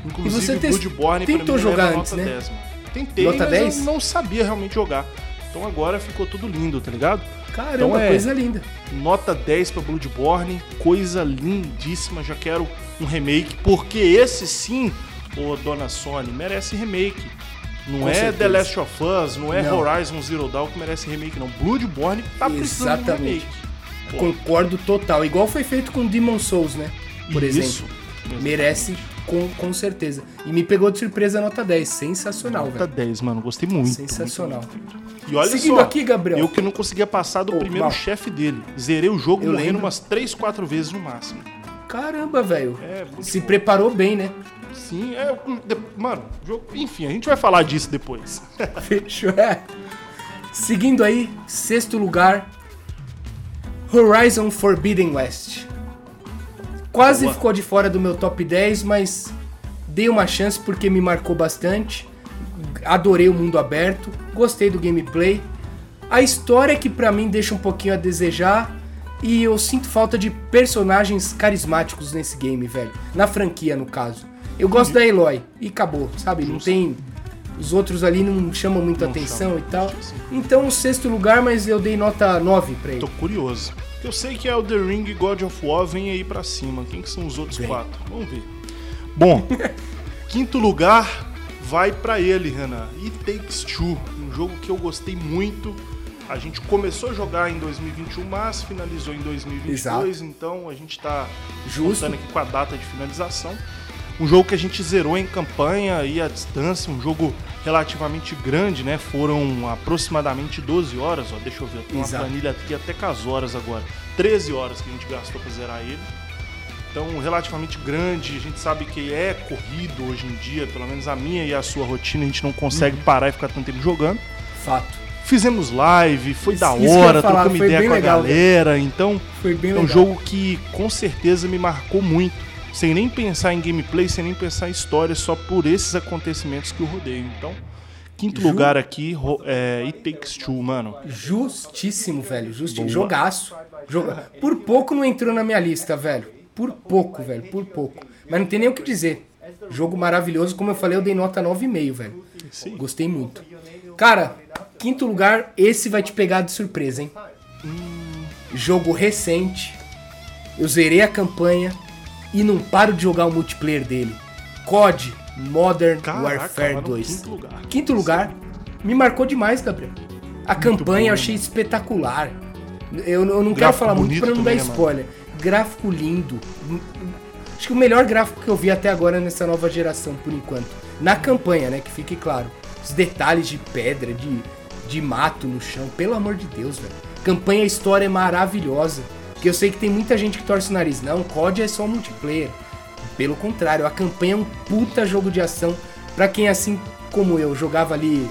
E Inclusive, você o Bloodborne tentou pra mim jogar leva antes, nota né? 10, mano. Tentei, Nota mas 10? eu não sabia realmente jogar. Então agora ficou tudo lindo, tá ligado? Caramba, Então é- coisa linda. Nota 10 pra Bloodborne, coisa lindíssima, já quero um remake, porque esse sim, ô dona Sony, merece remake. Não Com é certeza. The Last of Us, não é Não. Horizon Zero Dawn que merece remake, não. Bloodborne tá precisando de Exatamente. remake. Pô, Concordo total. Igual foi feito com Demon Souls, né? Por Isso. exemplo. Merece com, com certeza. E me pegou de surpresa a nota 10. Sensacional, Nota velho. 10, mano, gostei muito. Sensacional. E olha Seguindo só, aqui, Gabriel. eu que não conseguia passar do primeiro chefe dele. Zerei o jogo Eu morrendo lembro. umas 3, 4 vezes no máximo. Caramba, velho. É, muito Se bom. preparou bem, né? Sim, é. de- Mano, jogo, enfim, a gente vai falar disso depois. *laughs* Fechou. É. Seguindo aí, sexto lugar, Horizon Forbidden West. Quase Boa. ficou de fora do meu top 10, mas dei uma chance porque me marcou bastante. Adorei o mundo aberto, gostei do gameplay. A história que pra mim deixa um pouquinho a desejar e eu sinto falta de personagens carismáticos nesse game, velho. Na franquia, no caso. Eu gosto da Eloy e acabou, sabe? Não tem os outros ali não chamam muita Não atenção chamam, e tal. Então, o sexto lugar, mas eu dei nota 9 pra ele. Tô curioso. Eu sei que é o The Ring e God of War vem aí pra cima. Quem que são os outros Vem. quatro? Vamos ver. *laughs* Bom, *laughs* quinto lugar vai pra ele, Renan. It Takes Two, um jogo que eu gostei muito. A gente começou a jogar em 2021, mas finalizou em 2022, então a gente tá Justo. contando aqui com a data de finalização. Um jogo que a gente zerou em campanha e à distância, um jogo relativamente grande, né? Foram aproximadamente 12 horas, ó, deixa eu ver, eu tenho uma Exato. planilha aqui até com as horas agora. 13 horas que a gente gastou pra zerar ele. Então, relativamente grande, a gente sabe que é corrido hoje em dia, pelo menos a minha e a sua rotina, a gente não consegue Uhum. parar e ficar tanto tempo jogando. Fato. Fizemos live, foi da Isso ia hora, falar, trocamos ideia com a legal, galera. Então, Foi bem é legal. um jogo que com certeza me marcou muito. Sem nem pensar em gameplay, sem nem pensar em história, só por esses acontecimentos que eu rodeio. Então, quinto Ju- lugar aqui, é It Takes Two, mano. Justíssimo, velho. Justíssimo. Jogaço. Joga... Por pouco não entrou na minha lista, velho. Por pouco, velho. Por pouco. Mas não tem nem o que dizer. Jogo maravilhoso. Como eu falei, eu dei nota 9,5, velho. Sim. Gostei muito. Cara, quinto lugar, esse vai te pegar de surpresa, hein? Jogo recente. Eu zerei a campanha e não paro de jogar o multiplayer dele. COD Modern Caraca, Warfare lá no 2. quinto lugar. Quinto lugar. Me marcou demais, Gabriel. A campanha bom, eu achei espetacular. Eu, eu não quero falar muito pra não dar né, mano? spoiler. Gráfico lindo. Acho que o melhor gráfico que eu vi até agora nessa nova geração, por enquanto. Na campanha, né? Que fique claro. Os detalhes de pedra, de, de mato no chão. Pelo amor de Deus, velho. Campanha história é maravilhosa. Porque eu sei que tem muita gente que torce o nariz. Não, COD é só multiplayer. Pelo contrário, a campanha é um puta jogo de ação. Pra quem, assim como eu, jogava ali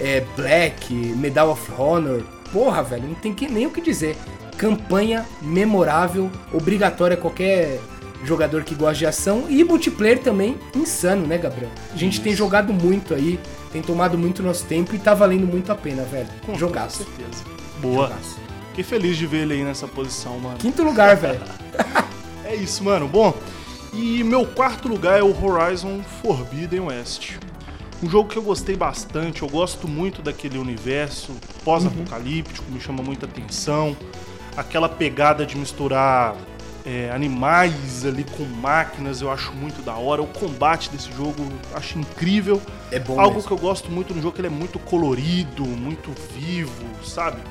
é, Black, Medal of Honor. Porra, velho, não tem que, nem o que dizer. Campanha memorável, obrigatória a qualquer jogador que gosta de ação. E multiplayer também, insano, né, Gabriel? A gente tem jogado muito aí, tem tomado muito nosso tempo e tá valendo muito a pena, velho. Com Jogaço. certeza. Boa. Jogaço. Fiquei feliz de ver ele aí nessa posição, mano. Quinto lugar, velho. *laughs* É isso, mano. Bom, e meu quarto lugar é o Horizon Forbidden West. Um jogo que eu gostei bastante, eu gosto muito daquele universo pós-apocalíptico, me chama muita atenção. Aquela pegada de misturar é, animais ali com máquinas, eu acho muito da hora. O combate desse jogo eu acho incrível. É bom Algo mesmo. que eu gosto muito no jogo, que ele é muito colorido, muito vivo, sabe?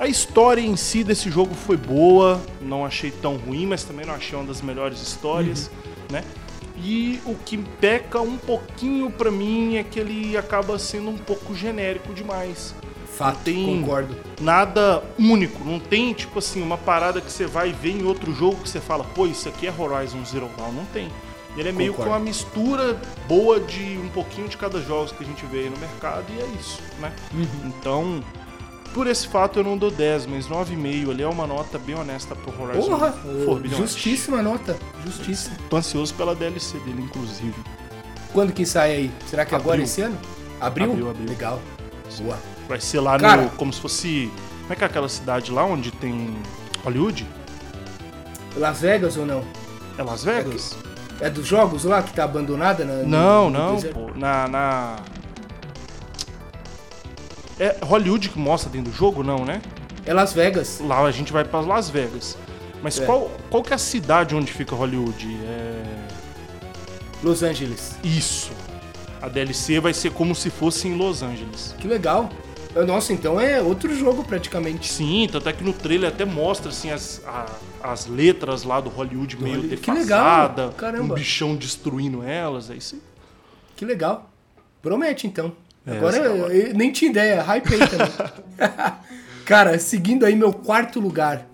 A história em si desse jogo foi boa, não achei tão ruim, mas também não achei uma das melhores histórias, né? E o que peca um pouquinho pra mim é que ele acaba sendo um pouco genérico demais. Fato, tem- concordo. Nada único, não tem tipo assim uma parada que você vai ver em outro jogo que você fala, pô, isso aqui é Horizon Zero Dawn, não tem. Ele é meio que Concordo. uma mistura boa de um pouquinho de cada jogo que a gente vê aí no mercado e é isso, né? Então, por esse fato eu não dou 10, mas 9,5 ali é uma nota bem honesta pro Horizon Porra, Forbidden justíssima nota. Justíssima. Tô ansioso pela DLC dele, inclusive. Quando que sai aí? Será que agora Abril. esse ano? Abril? Abril, abril. Legal. Boa. Vai ser lá Cara. no. como se fosse. Como é que é aquela cidade lá onde tem Hollywood? Las Vegas ou não? É Las Vegas? É dos jogos lá que tá abandonada? Na, no- Não, no não, deserto? pô. Na, na. É Hollywood que mostra dentro do jogo, não, né? É Las Vegas. Lá a gente vai pra Las Vegas. Mas É. qual, qual que é a cidade onde fica Hollywood? É. Los Angeles. Isso. A DLC vai ser como se fosse em Los Angeles. Que legal. Nossa, então é outro jogo praticamente. Sim, tanto é que no trailer até mostra assim, as, a- as letras lá do Hollywood meio Hollywood. Que defasada, legal, caramba. um bichão destruindo elas, é isso aí. Que legal. Promete então. É, Agora é eu, hora. eu nem tinha ideia, hypei também. *laughs* Cara, seguindo aí meu quarto lugar.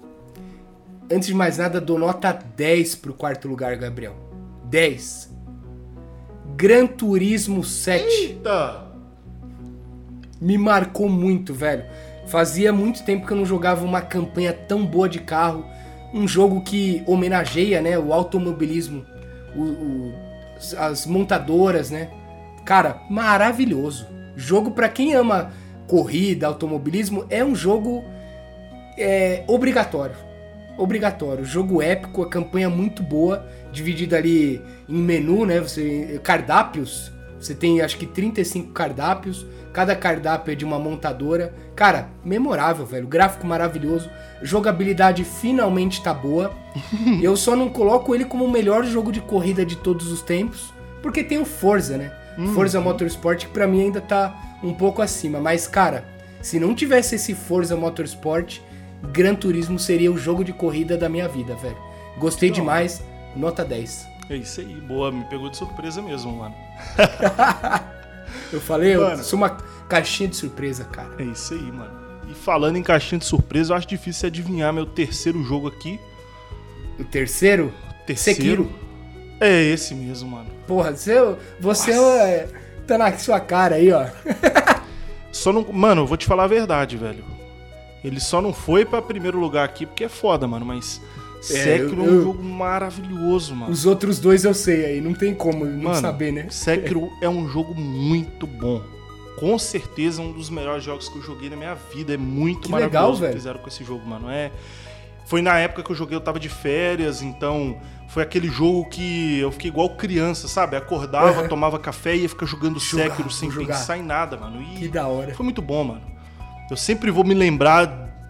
Antes de mais nada, dou nota 10 pro quarto lugar, Gabriel. 10. Gran Turismo 7. Eita! me marcou muito, velho. Fazia muito tempo que eu não jogava uma campanha tão boa de carro. Um jogo que homenageia, né, o automobilismo, o- o- as montadoras, né? Cara, maravilhoso. Jogo pra quem ama corrida, automobilismo, é um jogo é, obrigatório. Obrigatório. Jogo épico, a campanha muito boa, dividida ali em menu, né? Você, cardápios. Você tem acho que 35 cardápios. Cada cardápio é de uma montadora. Cara, memorável, velho. Gráfico maravilhoso. Jogabilidade finalmente tá boa. *laughs* Eu só não coloco ele como o melhor jogo de corrida de todos os tempos. Porque tem o Forza, né? Forza Motorsport, que pra mim ainda tá um pouco acima. Mas, cara, se não tivesse esse Forza Motorsport, Gran Turismo seria o jogo de corrida da minha vida, velho. Gostei demais, nota 10. É isso aí, boa, me pegou de surpresa mesmo, mano. *laughs* Eu falei, eu Mano. sou uma caixinha de surpresa, cara. É isso aí, mano. E falando em caixinha de surpresa, eu acho difícil adivinhar meu terceiro jogo aqui. O terceiro, Terceiro? Sekiro. É esse mesmo, mano. Porra, você, você é, tá na sua cara aí, ó. *laughs* só não. Mano, eu vou te falar a verdade, velho. Ele só não foi pra primeiro lugar aqui porque é foda, mano. Mas Sekiro é eu- um eu- jogo maravilhoso, mano. Os outros dois eu sei aí, não tem como não Mano, saber, né? Sekiro *laughs* é um jogo muito bom. Com certeza um dos melhores jogos que eu joguei na minha vida. É muito Que maravilhoso legal, o que fizeram com esse jogo, mano. É... Foi na época que eu joguei, eu tava de férias, então foi aquele jogo que eu fiquei igual criança, sabe? Acordava, Uhum. tomava café e ia ficar jogando Jogar, Sekiro sem jogar. pensar em nada, mano. E Que da hora. foi muito bom, mano. Eu sempre vou me lembrar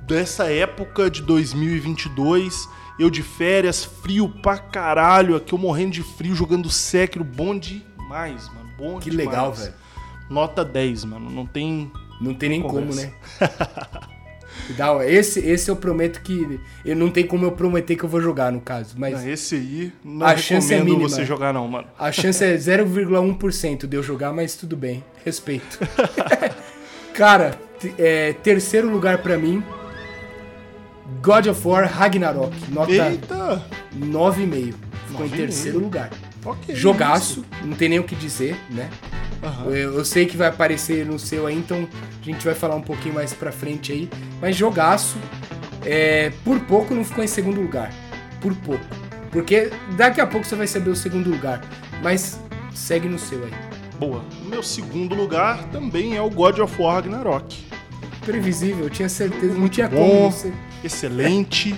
dessa época de 2022, eu de férias, frio pra caralho, aqui eu morrendo de frio, jogando Sekiro, bom demais, mano. Bom Que demais. legal, velho. Nota 10, mano. Não tem. Não tem nem como, Conversa. né? *laughs* Hora. Esse, esse eu prometo que. Eu não tem como eu prometer que eu vou jogar, no caso. Mas Não, esse aí não A chance é mínima. você jogar, não, mano. a chance é 0,1% de eu jogar, mas tudo bem. Respeito. *laughs* Cara, é, terceiro lugar pra mim. God of War Ragnarok. Nota Eita! 9,5. Ficou em 9,5. terceiro lugar. Ok. Jogaço, não tem nem o que dizer, né? Aham. Eu, eu sei que vai aparecer no seu aí, então a gente vai falar um pouquinho mais pra frente aí. Mas jogaço, é, por pouco não ficou em segundo lugar. Por pouco. Porque daqui a pouco você vai saber o segundo lugar. Mas segue no seu aí. Boa. Meu segundo lugar também é o God of War Ragnarok. Previsível, eu tinha certeza. Não tinha bom. como você. Excelente,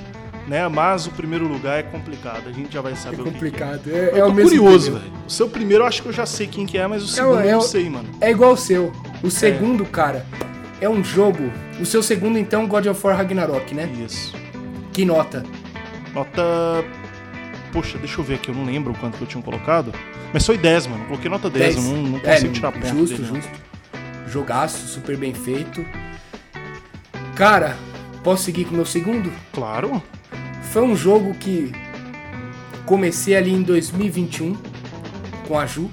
né? Mas o primeiro lugar é complicado. A gente já vai É saber o que que é. complicado. É, é o mesmo curioso, velho. O seu primeiro eu acho que eu já sei quem que é, mas o segundo é eu não o- sei, mano. É igual o seu. O segundo, cara, é um jogo. O seu segundo, então, God of War Ragnarok, né? Isso. Que nota? Nota. Poxa, deixa eu ver aqui, eu não lembro quanto que eu tinha colocado. Mas foi 10, mano. Coloquei nota 10, eu não, não É, consigo tirar perto Justo, dele, não. justo. Jogaço, super bem feito. Cara, posso seguir com o meu segundo? Claro. Foi um jogo que comecei ali em 2021 com a Ju,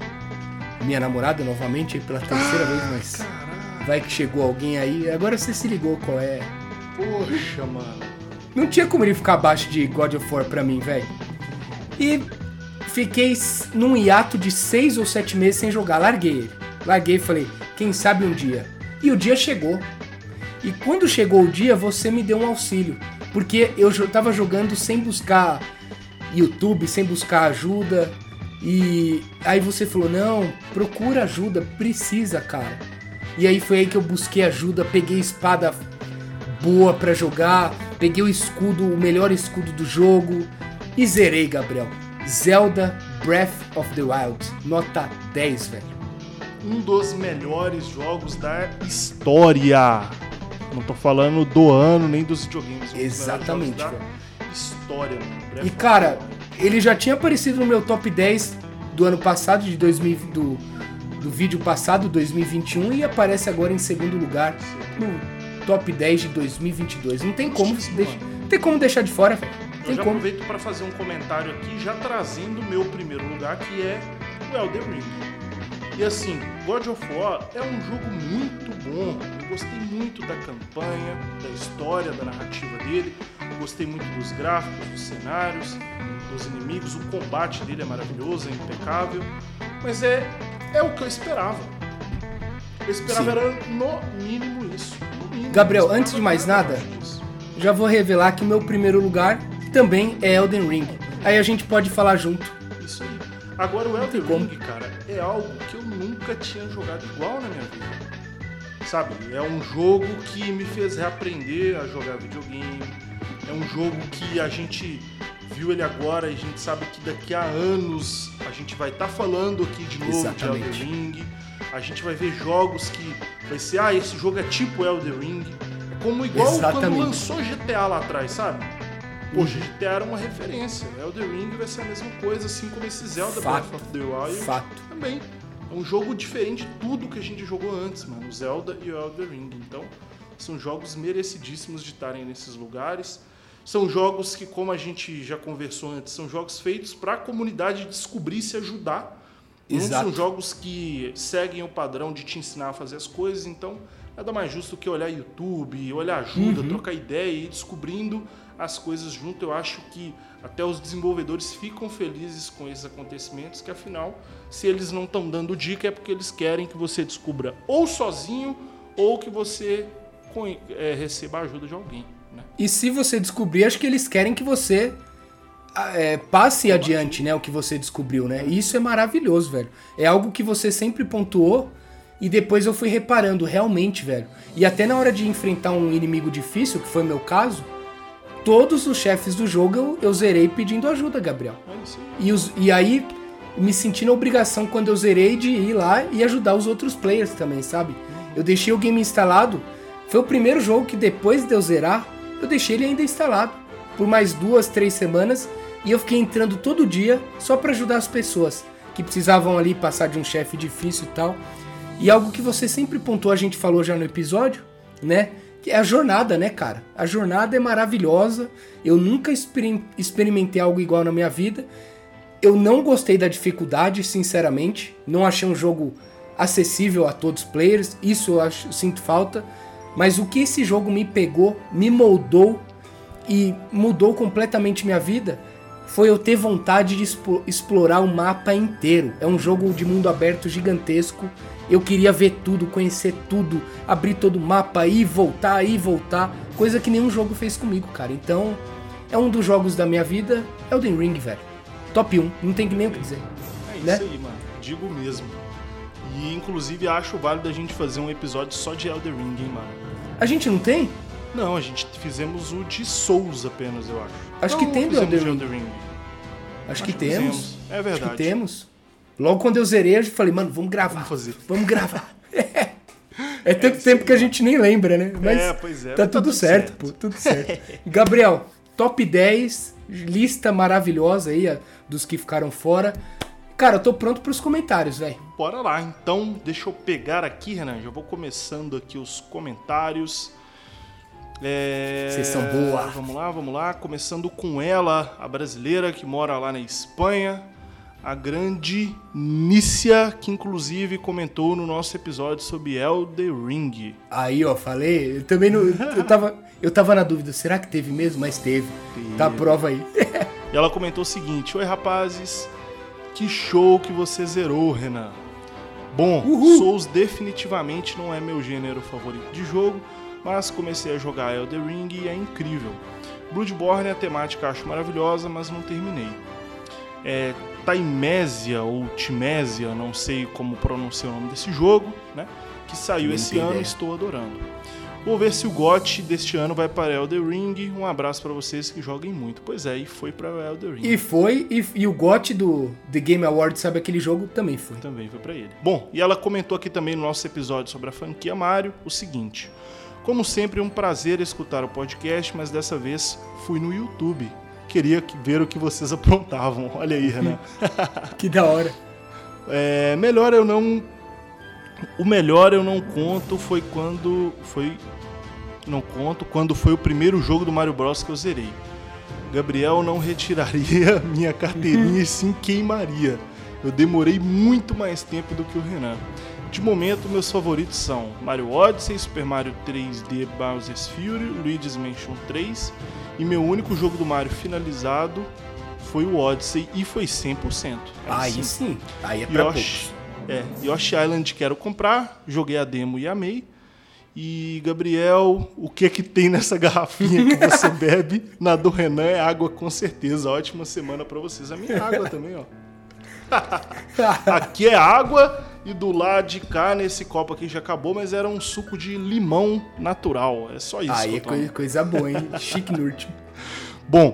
minha namorada novamente, pela terceira vez, mas vai que chegou alguém aí. Agora você se ligou qual é. Poxa, mano. Não tinha como ele ficar abaixo de God of War pra mim, velho. E fiquei num hiato de seis ou sete meses sem jogar. Larguei ele. Larguei e falei, quem sabe um dia. E o dia chegou. E quando chegou o dia, você me deu um auxílio. Porque eu tava jogando sem buscar YouTube, sem buscar ajuda. E aí você falou, não, procura ajuda, precisa, cara. E aí foi aí que eu busquei ajuda, peguei espada boa pra jogar, peguei o escudo, o melhor escudo do jogo e zerei, Gabriel. Zelda Breath of the Wild, nota 10, velho. Um dos melhores jogos da história. Não tô falando do ano nem dos videogames. Exatamente. Da história, mano. E cara, ele já tinha aparecido no meu top 10 do ano passado, de 2000, do, do vídeo passado, 2021, e aparece agora em segundo lugar no top 10 de 2022. Não tem como, deixa, não tem como deixar de fora, velho. Eu Tem já como. aproveito para fazer um comentário aqui, já trazendo o meu primeiro lugar, que é o Elden Ring. E assim, God of War é um jogo muito bom. Gostei muito da campanha, da história, da narrativa dele. Eu gostei muito dos gráficos, dos cenários, dos inimigos. O combate dele é maravilhoso, é impecável. Mas é, é o que eu esperava. Eu esperava Sim. era no mínimo isso. no mínimo. Gabriel, antes de mais nada. Já vou revelar que o meu primeiro lugar também é Elden Ring. Aí a gente pode falar junto. Isso aí. Agora o Elden. Ring, cara, é algo que eu nunca tinha jogado igual na minha vida. Sabe? É um jogo que me fez reaprender a jogar videogame. É um jogo que a gente viu ele agora e a gente sabe que daqui a anos a gente vai estar falando aqui de novo Exatamente. de Elden Ring. A gente vai ver jogos que vai ser, ah, esse jogo é tipo Elden Ring. É como igual quando Exatamente. lançou GTA lá atrás, sabe? Poxa, GTA era uma referência. Elden Ring vai ser a mesma coisa, assim como esse Zelda Fato. Breath of the Wild Fato. também. É um jogo diferente de tudo que a gente jogou antes, mano. O Zelda e o Elden Ring. Então, são jogos merecidíssimos de estarem nesses lugares. São jogos que, como a gente já conversou antes, são jogos feitos para a comunidade descobrir e se ajudar. Não Exato. são jogos que seguem o padrão de te ensinar a fazer as coisas, então nada mais justo que olhar YouTube, olhar ajuda, Uhum. trocar ideia e ir descobrindo as coisas junto. Eu acho que até os desenvolvedores ficam felizes com esses acontecimentos, que afinal, se eles não estão dando dica é porque eles querem que você descubra ou sozinho ou que você é, receba a ajuda de alguém. Né? E se você descobrir, acho que eles querem que você é, passe adiante, né? O que você descobriu, né? E isso é maravilhoso, velho. É algo que você sempre pontuou e depois eu fui reparando realmente, velho. E até na hora de enfrentar um inimigo difícil, que foi meu caso, todos os chefes do jogo eu, eu zerei pedindo ajuda, Gabriel. E, os- e aí me senti na obrigação quando eu zerei de ir lá e ajudar os outros players também, sabe? Eu deixei o game instalado. Foi o primeiro jogo que depois de eu zerar, eu deixei ele ainda instalado. Por mais duas, três semanas. E eu fiquei entrando todo dia só pra ajudar as pessoas que precisavam ali passar de um chefe difícil e tal. E algo que você sempre pontuou, a gente falou já no episódio, né? É a jornada, né, cara? A jornada é maravilhosa. Eu nunca experim- experimentei algo igual na minha vida. Eu não gostei da dificuldade, sinceramente. Não achei um jogo acessível a todos os players. Isso eu acho, sinto falta. Mas o que esse jogo me pegou, me moldou e mudou completamente minha vida foi eu ter vontade de explorar o mapa inteiro. É um jogo de mundo aberto gigantesco. Eu queria ver tudo, conhecer tudo, abrir todo o mapa, ir, voltar, ir, voltar. Coisa que nenhum jogo fez comigo, cara. Então, é um dos jogos da minha vida. Elden Ring, velho. Top 1, não tem nem o que dizer. É isso Né? aí, mano. Digo mesmo. E inclusive acho válido a gente fazer um episódio só de Elder Ring, hein, mano. A gente não tem? Não, a gente fizemos o de Souls apenas, eu acho. Acho Não, que tem do Elden de Ring. Ring. Acho, que, que temos. fizemos. É Acho verdade. que temos. Logo quando eu zerei, eu falei, mano, vamos gravar. Vamos fazer. Vamos gravar. *laughs* É tanto tempo que a gente nem lembra, né? Mas É, pois é, Tá tá tudo, tudo certo, certo. pô. Tudo certo. *laughs* Gabriel, top 10, lista maravilhosa aí a- dos que ficaram fora. Cara, eu tô pronto pros comentários, velho. Bora lá, então deixa eu pegar aqui, Renan. Já vou começando aqui os comentários. É... Vocês são boa. Vamos lá, vamos lá. Começando com ela, a brasileira que mora lá na Espanha. A grande Nícia, que inclusive comentou no nosso episódio sobre Elder Ring. Aí, ó, falei. Eu também não. Eu tava, eu tava na dúvida, será que teve mesmo? Mas teve. Tá a prova aí. *laughs* E ela comentou o seguinte: Oi rapazes, que show que você zerou, Renan. Bom, Souls definitivamente não é meu gênero favorito de jogo, mas comecei a jogar Elder Ring e é incrível. Bloodborne a temática acho maravilhosa, mas não terminei. É Timésia ou Timésia, não sei como pronunciar o nome desse jogo, né? Que saiu Não esse ano e estou adorando. Vou ver se o GOT deste ano vai para Elder Ring. Um abraço para vocês que joguem muito. Pois é, e foi para Elder Ring. E foi, e, e o GOT do The Game Awards, sabe aquele jogo? Também foi. Também foi pra ele. Bom, e ela comentou aqui também no nosso episódio sobre a franquia Mario o seguinte: Como sempre, é um prazer escutar o podcast, mas dessa vez fui no YouTube. Queria que- ver o que vocês *laughs* aprontavam. Olha aí, Renan. *laughs* Que da hora. É, melhor eu não. O melhor eu não conto foi quando. Foi. Não conto quando foi o primeiro jogo do Mario Bros que eu zerei. Gabriel não retiraria *laughs* minha carteirinha e sim queimaria. Eu demorei muito mais tempo do que o Renan. De momento, meus favoritos são Mario Odyssey, Super Mario 3D Bowser's Fury, Luigi's Mansion 3 e meu único jogo do Mario finalizado foi o Odyssey e foi 100%. Aí sim. sim. Aí é pra Yoshi, é, Yoshi Island quero comprar, joguei a demo e amei. E Gabriel, o que é que tem nessa *laughs* garrafinha que você *laughs* bebe? Na do Renan é água com certeza. Ótima semana pra vocês. A minha é água também, ó. *laughs* Aqui é água e do lado de cá nesse copo aqui já acabou, mas era um suco de limão natural. É só isso. Aí é tomo. coi- coisa boa, hein? *laughs* Chique no último. Bom,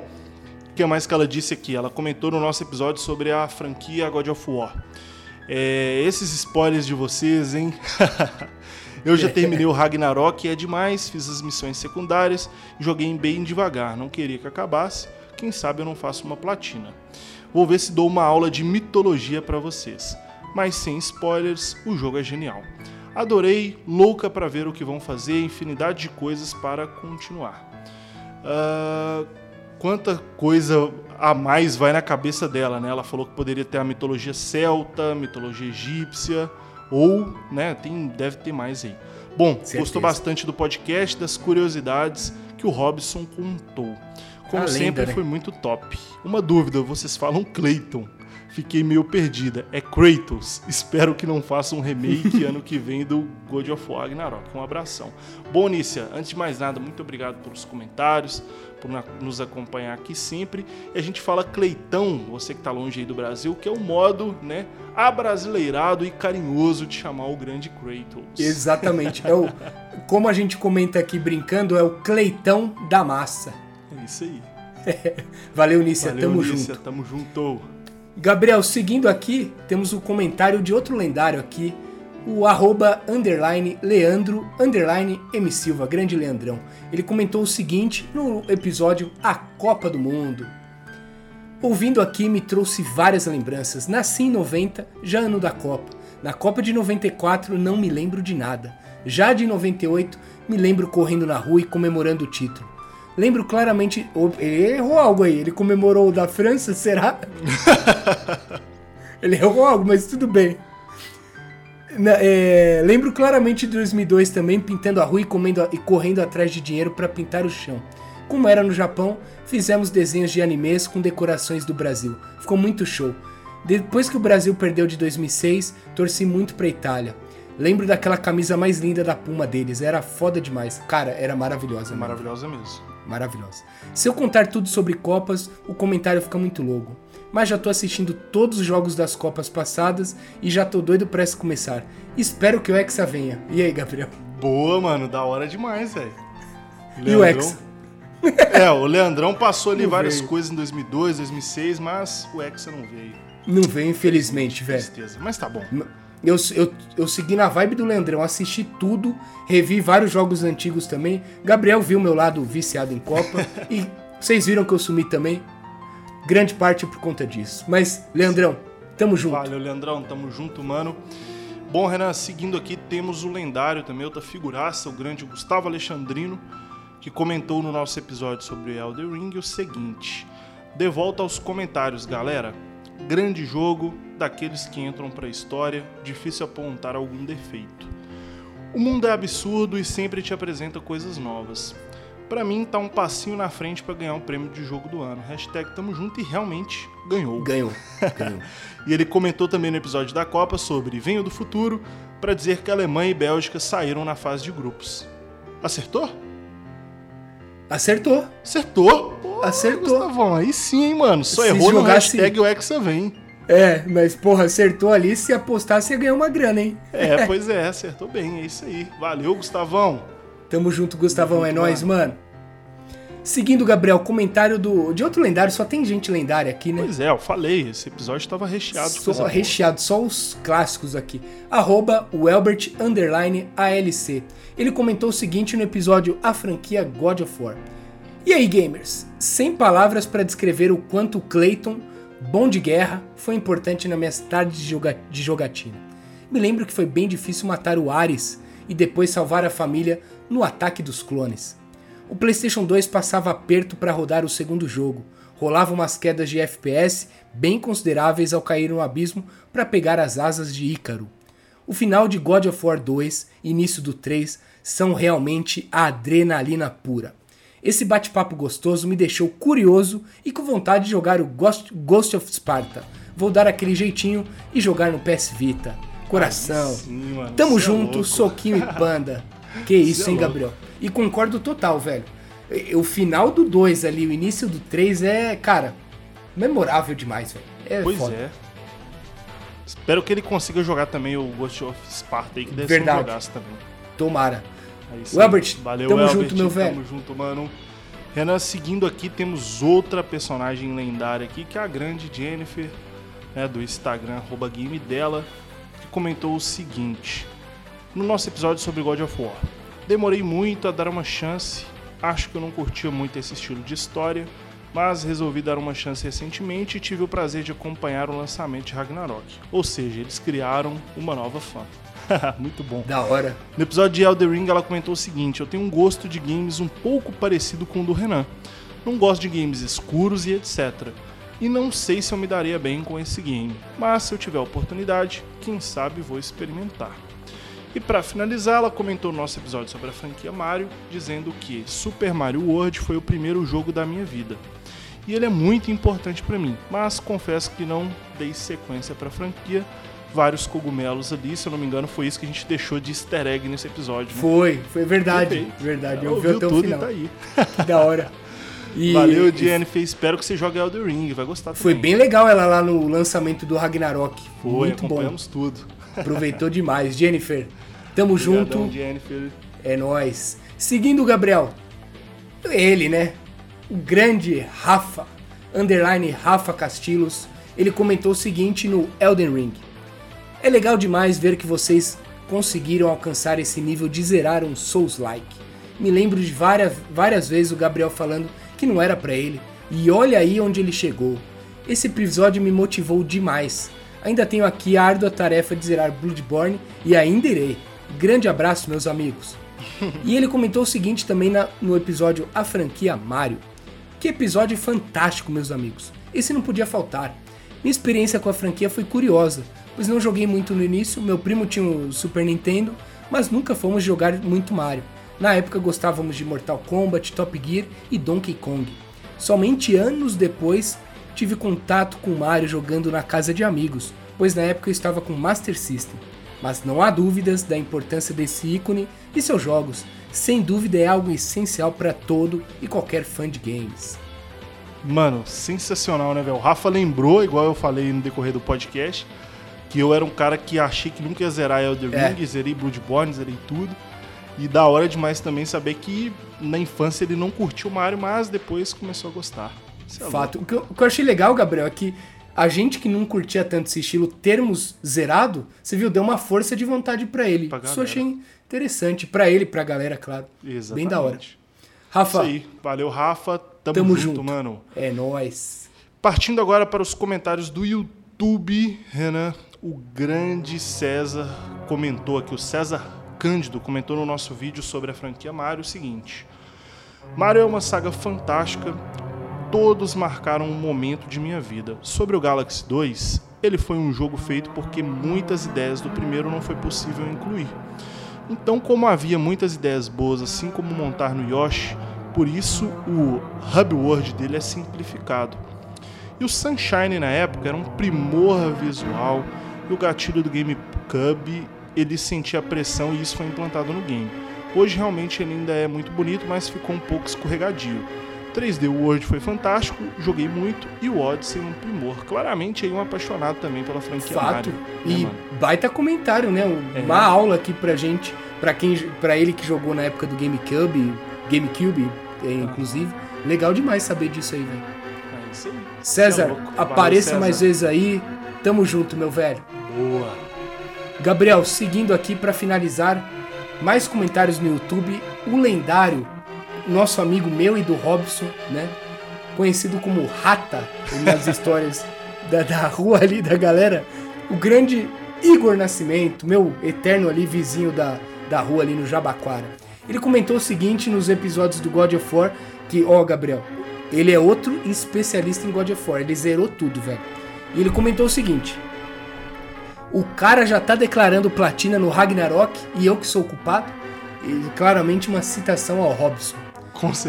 o que mais que ela disse aqui? Ela comentou no nosso episódio sobre a franquia God of War. É, esses spoilers de vocês, hein? *laughs* Eu já terminei o Ragnarok e é demais, fiz as missões secundárias, joguei bem devagar, não queria que acabasse. Quem sabe eu não faço uma platina. Vou ver se dou uma aula de mitologia pra vocês. Mas sem spoilers, o jogo é genial. Adorei, louca pra ver o que vão fazer, infinidade de coisas para continuar. Ah, quanta coisa a mais vai na cabeça dela, né? Ela falou que poderia ter a mitologia celta, mitologia egípcia, ou, né, tem, deve ter mais aí. Bom, Certeza. gostou bastante do podcast, das curiosidades que o Robson contou. Como A lenda, sempre, né? foi muito top. Uma dúvida, vocês falam Clayton. Fiquei meio perdida. É Kratos. Espero que não faça um remake *laughs* ano que vem do God of War Ragnarok. Um abração. Bom, Nícia, antes de mais nada, muito obrigado pelos comentários, por na- nos acompanhar aqui sempre. E a gente fala Cleitão, você que tá longe aí do Brasil, que é o modo, né, abrasileirado e carinhoso de chamar o grande Kratos. Exatamente. É o, *laughs* como a gente comenta aqui brincando, é o Cleitão da massa. É isso aí. *laughs* Valeu, Nícia. Valeu, Tamo Nícia, junto. Tamo junto. Gabriel, seguindo aqui, temos o comentário de outro lendário aqui, o arroba underline Leandro underline M Silva, grande Leandrão. Ele comentou o seguinte no episódio A Copa do Mundo. Ouvindo aqui me trouxe várias lembranças. Nasci em 90, já ano da Copa. Na Copa de 94 não me lembro de nada. Já de 98 me lembro correndo na rua e comemorando o título. Lembro claramente. Ele errou algo aí. Ele comemorou o da França, será? *laughs* Ele errou algo, mas tudo bem. Na- é, lembro claramente de 2002 também, pintando a rua e, comendo- e correndo atrás de dinheiro para pintar o chão. Como era no Japão, fizemos desenhos de animes com decorações do Brasil. Ficou muito show. Depois que o Brasil perdeu de 2006, torci muito pra Itália. Lembro daquela camisa mais linda da Puma deles, era foda demais. Cara, era maravilhosa. Mesmo. maravilhosa mesmo. Maravilhosa. Se eu contar tudo sobre Copas, o comentário fica muito longo. Mas já tô assistindo todos os jogos das Copas passadas e já tô doido pra essa começar. Espero que o Hexa venha. E aí, Gabriel? Boa, mano, da hora demais, velho. E o Hexa? É, o Leandrão passou ali Não várias veio. coisas em 2002, 2006, mas o Hexa não veio. Não vem, infelizmente, velho. Tristeza. Mas tá bom. Eu, eu, eu segui na vibe do Leandrão, assisti tudo, revi vários jogos antigos também. Gabriel viu meu lado viciado em Copa *laughs* e vocês viram que eu sumi também. Grande parte por conta disso. Mas, Leandrão, tamo junto. Valeu, Leandrão. Tamo junto, mano. Bom, Renan, seguindo aqui, temos o lendário também, outra figuraça, o grande Gustavo Alexandrino, que comentou no nosso episódio sobre Elder Ring o seguinte: De volta aos comentários, galera. Grande jogo, daqueles que entram pra história, difícil apontar algum defeito. O mundo é absurdo e sempre te apresenta coisas novas. Pra mim, tá um passinho na frente pra ganhar o prêmio de jogo do ano. Hashtag tamo junto e realmente ganhou. Ganhou, ganhou. *laughs* E ele comentou também no episódio da Copa sobre Venho do Futuro para dizer que Alemanha e Bélgica saíram na fase de grupos. Acertou? Acertou. Acertou! Pô, Acertou. Gustavão, aí sim, hein, mano. Só Se errou no hashtag o Hexa vem. É, mas porra, acertou ali. Se apostasse, ia ganhar uma grana, hein? É, pois é, acertou bem, é isso aí. Valeu, Gustavão. Tamo junto, Gustavão. Tamo é junto, nóis, mano. Seguindo, Gabriel, comentário do, de outro lendário. Só tem gente lendária aqui, né? Pois é, eu falei, esse episódio estava recheado Só coisa boa. recheado, só os clássicos aqui. Arroba ALC. Ele comentou o seguinte no episódio A Franquia God of War. E aí, gamers? Sem palavras para descrever o quanto o Clayton, bom de guerra, foi importante nas minhas tardes de, joga- de jogatina. Me lembro que foi bem difícil matar o Ares e depois salvar a família no ataque dos clones. O PlayStation 2 passava aperto para rodar o segundo jogo. Rolava umas quedas de FPS bem consideráveis ao cair no abismo para pegar as asas de Ícaro. O final de God of War 2 e início do 3 são realmente a adrenalina pura. Esse bate-papo gostoso me deixou curioso e com vontade de jogar o Ghost, Ghost of Sparta. Vou dar aquele jeitinho e jogar no PS Vita. Coração. Sim, mano, Tamo é junto, louco. soquinho e panda. *laughs* Que isso, é hein. Gabriel? E concordo total, velho. O final do 2 ali, o início do 3 é, cara, memorável demais, velho. É Pois foda. é. Espero que ele consiga jogar também o Ghost of Sparta aí, que deve Verdade. ser um jogaço também. Tomara. É aí. Valeu, tamo Elbert, junto, meu velho. Tamo junto, mano. Renan, seguindo aqui, temos outra personagem lendária aqui, que é a grande Jennifer, né, do Instagram, arroba game dela, que comentou o seguinte. No nosso episódio sobre God of War. Demorei muito a dar uma chance, acho que eu não curtia muito esse estilo de história, mas resolvi dar uma chance recentemente e tive o prazer de acompanhar o lançamento de Ragnarok. Ou seja, eles criaram uma nova fã. *laughs* muito bom. Da hora. No episódio de Elder Ring, ela comentou o seguinte: Eu tenho um gosto de games um pouco parecido com o do Renan. Não gosto de games escuros e etc. E não sei se eu me daria bem com esse game, mas se eu tiver oportunidade, quem sabe vou experimentar. E para finalizar, ela comentou no nosso episódio sobre a franquia Mario, dizendo que Super Mario World foi o primeiro jogo da minha vida. e ele é muito importante para mim. Mas confesso que não dei sequência para a franquia. Vários cogumelos ali, se eu não me engano, foi isso que a gente deixou de easter egg nesse episódio. Né? Foi, foi verdade. Perfeito. Verdade, eu Ela vi até o tudo final. e tá aí. *laughs* Que da hora. E- Valeu, e Jennifer. Espero que você jogue Elden Ring. Vai gostar Foi também. bem legal ela lá no lançamento do Ragnarok. Foi, Muito bom. acompanhamos tudo. Aproveitou demais. Jennifer, tamo Obrigadão, junto. Jennifer. É nóis. Seguindo o Gabriel. Ele, né? O grande Rafa, underline Rafa Castilhos, ele comentou o seguinte no Elden Ring. É legal demais ver que vocês conseguiram alcançar esse nível de zerar um Souls-like. Me lembro de várias, várias vezes o Gabriel falando que não era pra ele, e olha aí onde ele chegou. Esse episódio me motivou demais. Ainda tenho aqui a árdua tarefa de zerar Bloodborne e ainda irei. Grande abraço, meus amigos. *laughs* E ele comentou o seguinte também na- no episódio A Franquia Mario. Que episódio fantástico, meus amigos. Esse não podia faltar. Minha experiência com a franquia foi curiosa, pois não joguei muito no início, meu primo tinha o Super Nintendo, mas nunca fomos jogar muito Mario. Na época gostávamos de Mortal Kombat, Top Gear e Donkey Kong. Somente anos depois tive contato com Mario jogando na casa de amigos, pois na época eu estava com Master System. Mas não há dúvidas da importância desse ícone e seus jogos. Sem dúvida é algo essencial para todo e qualquer fã de games. Mano, sensacional, né, velho? O Rafa lembrou, igual eu falei no decorrer do podcast, que eu era um cara que achei que nunca ia zerar Elder É. Ring, zerei Bloodborne, zerei tudo. E da hora demais também saber que na infância ele não curtiu o Mario, mas depois começou a gostar. Isso é Fato. O que, eu, o que eu achei legal, Gabriel, é que a gente que não curtia tanto esse estilo, termos zerado, você viu, deu uma força de vontade pra ele. Pra Isso eu achei interessante. Pra ele, pra galera, claro. Exatamente. Bem da hora. Isso Rafa, aí. Valeu, Rafa. Tamo, Tamo junto, junto. mano. é nóis. Partindo agora para os comentários do YouTube, Renan, o grande César comentou aqui, o César Cândido comentou no nosso vídeo sobre a franquia Mario o seguinte: Mario é uma saga fantástica, todos marcaram um momento de minha vida. Sobre o Galaxy 2, ele foi um jogo feito porque muitas ideias do primeiro não foi possível incluir. Então, como havia muitas ideias boas, assim como montar no Yoshi, por isso o hub world dele é simplificado. E o Sunshine na época era um primor visual e o gatilho do GameCube ele sentia a pressão e isso foi implantado no game. Hoje realmente ele ainda é muito bonito, mas ficou um pouco escorregadio. 3D World foi fantástico, joguei muito e o Odyssey um primor. Claramente aí um apaixonado também pela franquia Fato. Mario. né, E mano? baita comentário, né? É. Uma aula aqui pra gente, pra quem, para ele que jogou na época do GameCube, GameCube, é, inclusive. Legal demais saber disso aí, velho. É isso aí. César, é louco. Valeu, apareça César. mais vezes aí. Tamo junto, meu velho. Boa. Gabriel, seguindo aqui pra finalizar, mais comentários no YouTube. O lendário, nosso amigo meu e do Robson, né? Conhecido como Rata nas *laughs* histórias da, da rua ali da galera. O grande Igor Nascimento, meu eterno ali vizinho da, da rua ali no Jabaquara. Ele comentou o seguinte nos episódios do God of War, que, ó, Gabriel, ele é outro especialista em God of War, ele zerou tudo, velho. E ele comentou o seguinte: o cara já tá declarando platina no Ragnarok e eu que sou o culpado? E claramente uma citação ao Robson.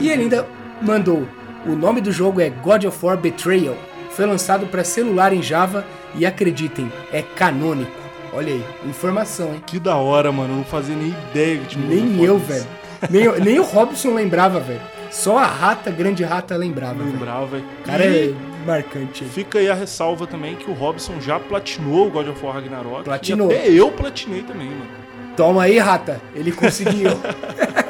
E ele ainda mandou: o nome do jogo é God of War Betrayal. Foi lançado para celular em Java e acreditem, é canônico. Olha aí, informação, hein? Que da hora, mano. Eu não fazia nem ideia que tinha Nem eu, velho. Nem, nem o Robson lembrava, velho. Só a rata, grande rata, lembrava. velho. Lembrava. O cara E é marcante. Fica aí a ressalva também que o Robson já platinou o God of War Ragnarok. Platinou. E até eu platinei também, mano. Toma aí, rata. Ele conseguiu. *laughs*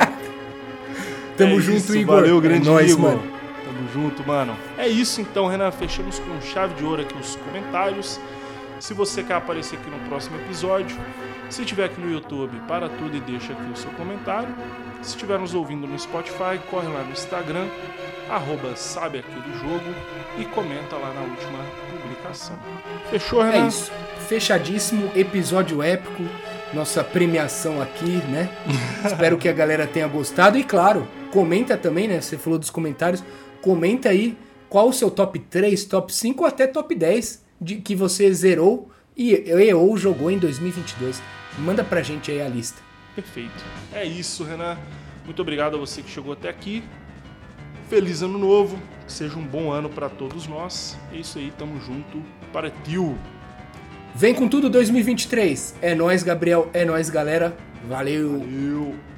Tamo É junto, isso, Igor. Valeu, É grande nóis, Igor. mano. Tamo junto, mano. É isso então, Renan. Fechamos com chave de ouro aqui os comentários. Se você quer aparecer aqui no próximo episódio, se estiver aqui no YouTube, para tudo e deixa aqui o seu comentário. Se estiver nos ouvindo no Spotify, corre lá no Instagram, arroba sabe aquele jogo e comenta lá na última publicação. Fechou, É Renan? isso. Fechadíssimo, episódio épico. Nossa premiação aqui, né? *laughs* Espero que a galera tenha gostado. E claro, comenta também, né? Você falou dos comentários. Comenta aí qual o seu top 3, top 5 ou até top 10 de que você zerou e, e ou jogou em 2022. Manda pra gente aí a lista. Perfeito. É isso, Renan. Muito obrigado a você que chegou até aqui. Feliz ano novo, que seja um bom ano para todos nós. É isso aí, tamo junto. Partiu! Vem com tudo 2023. É nóis, Gabriel. É nóis, galera. Valeu. Valeu!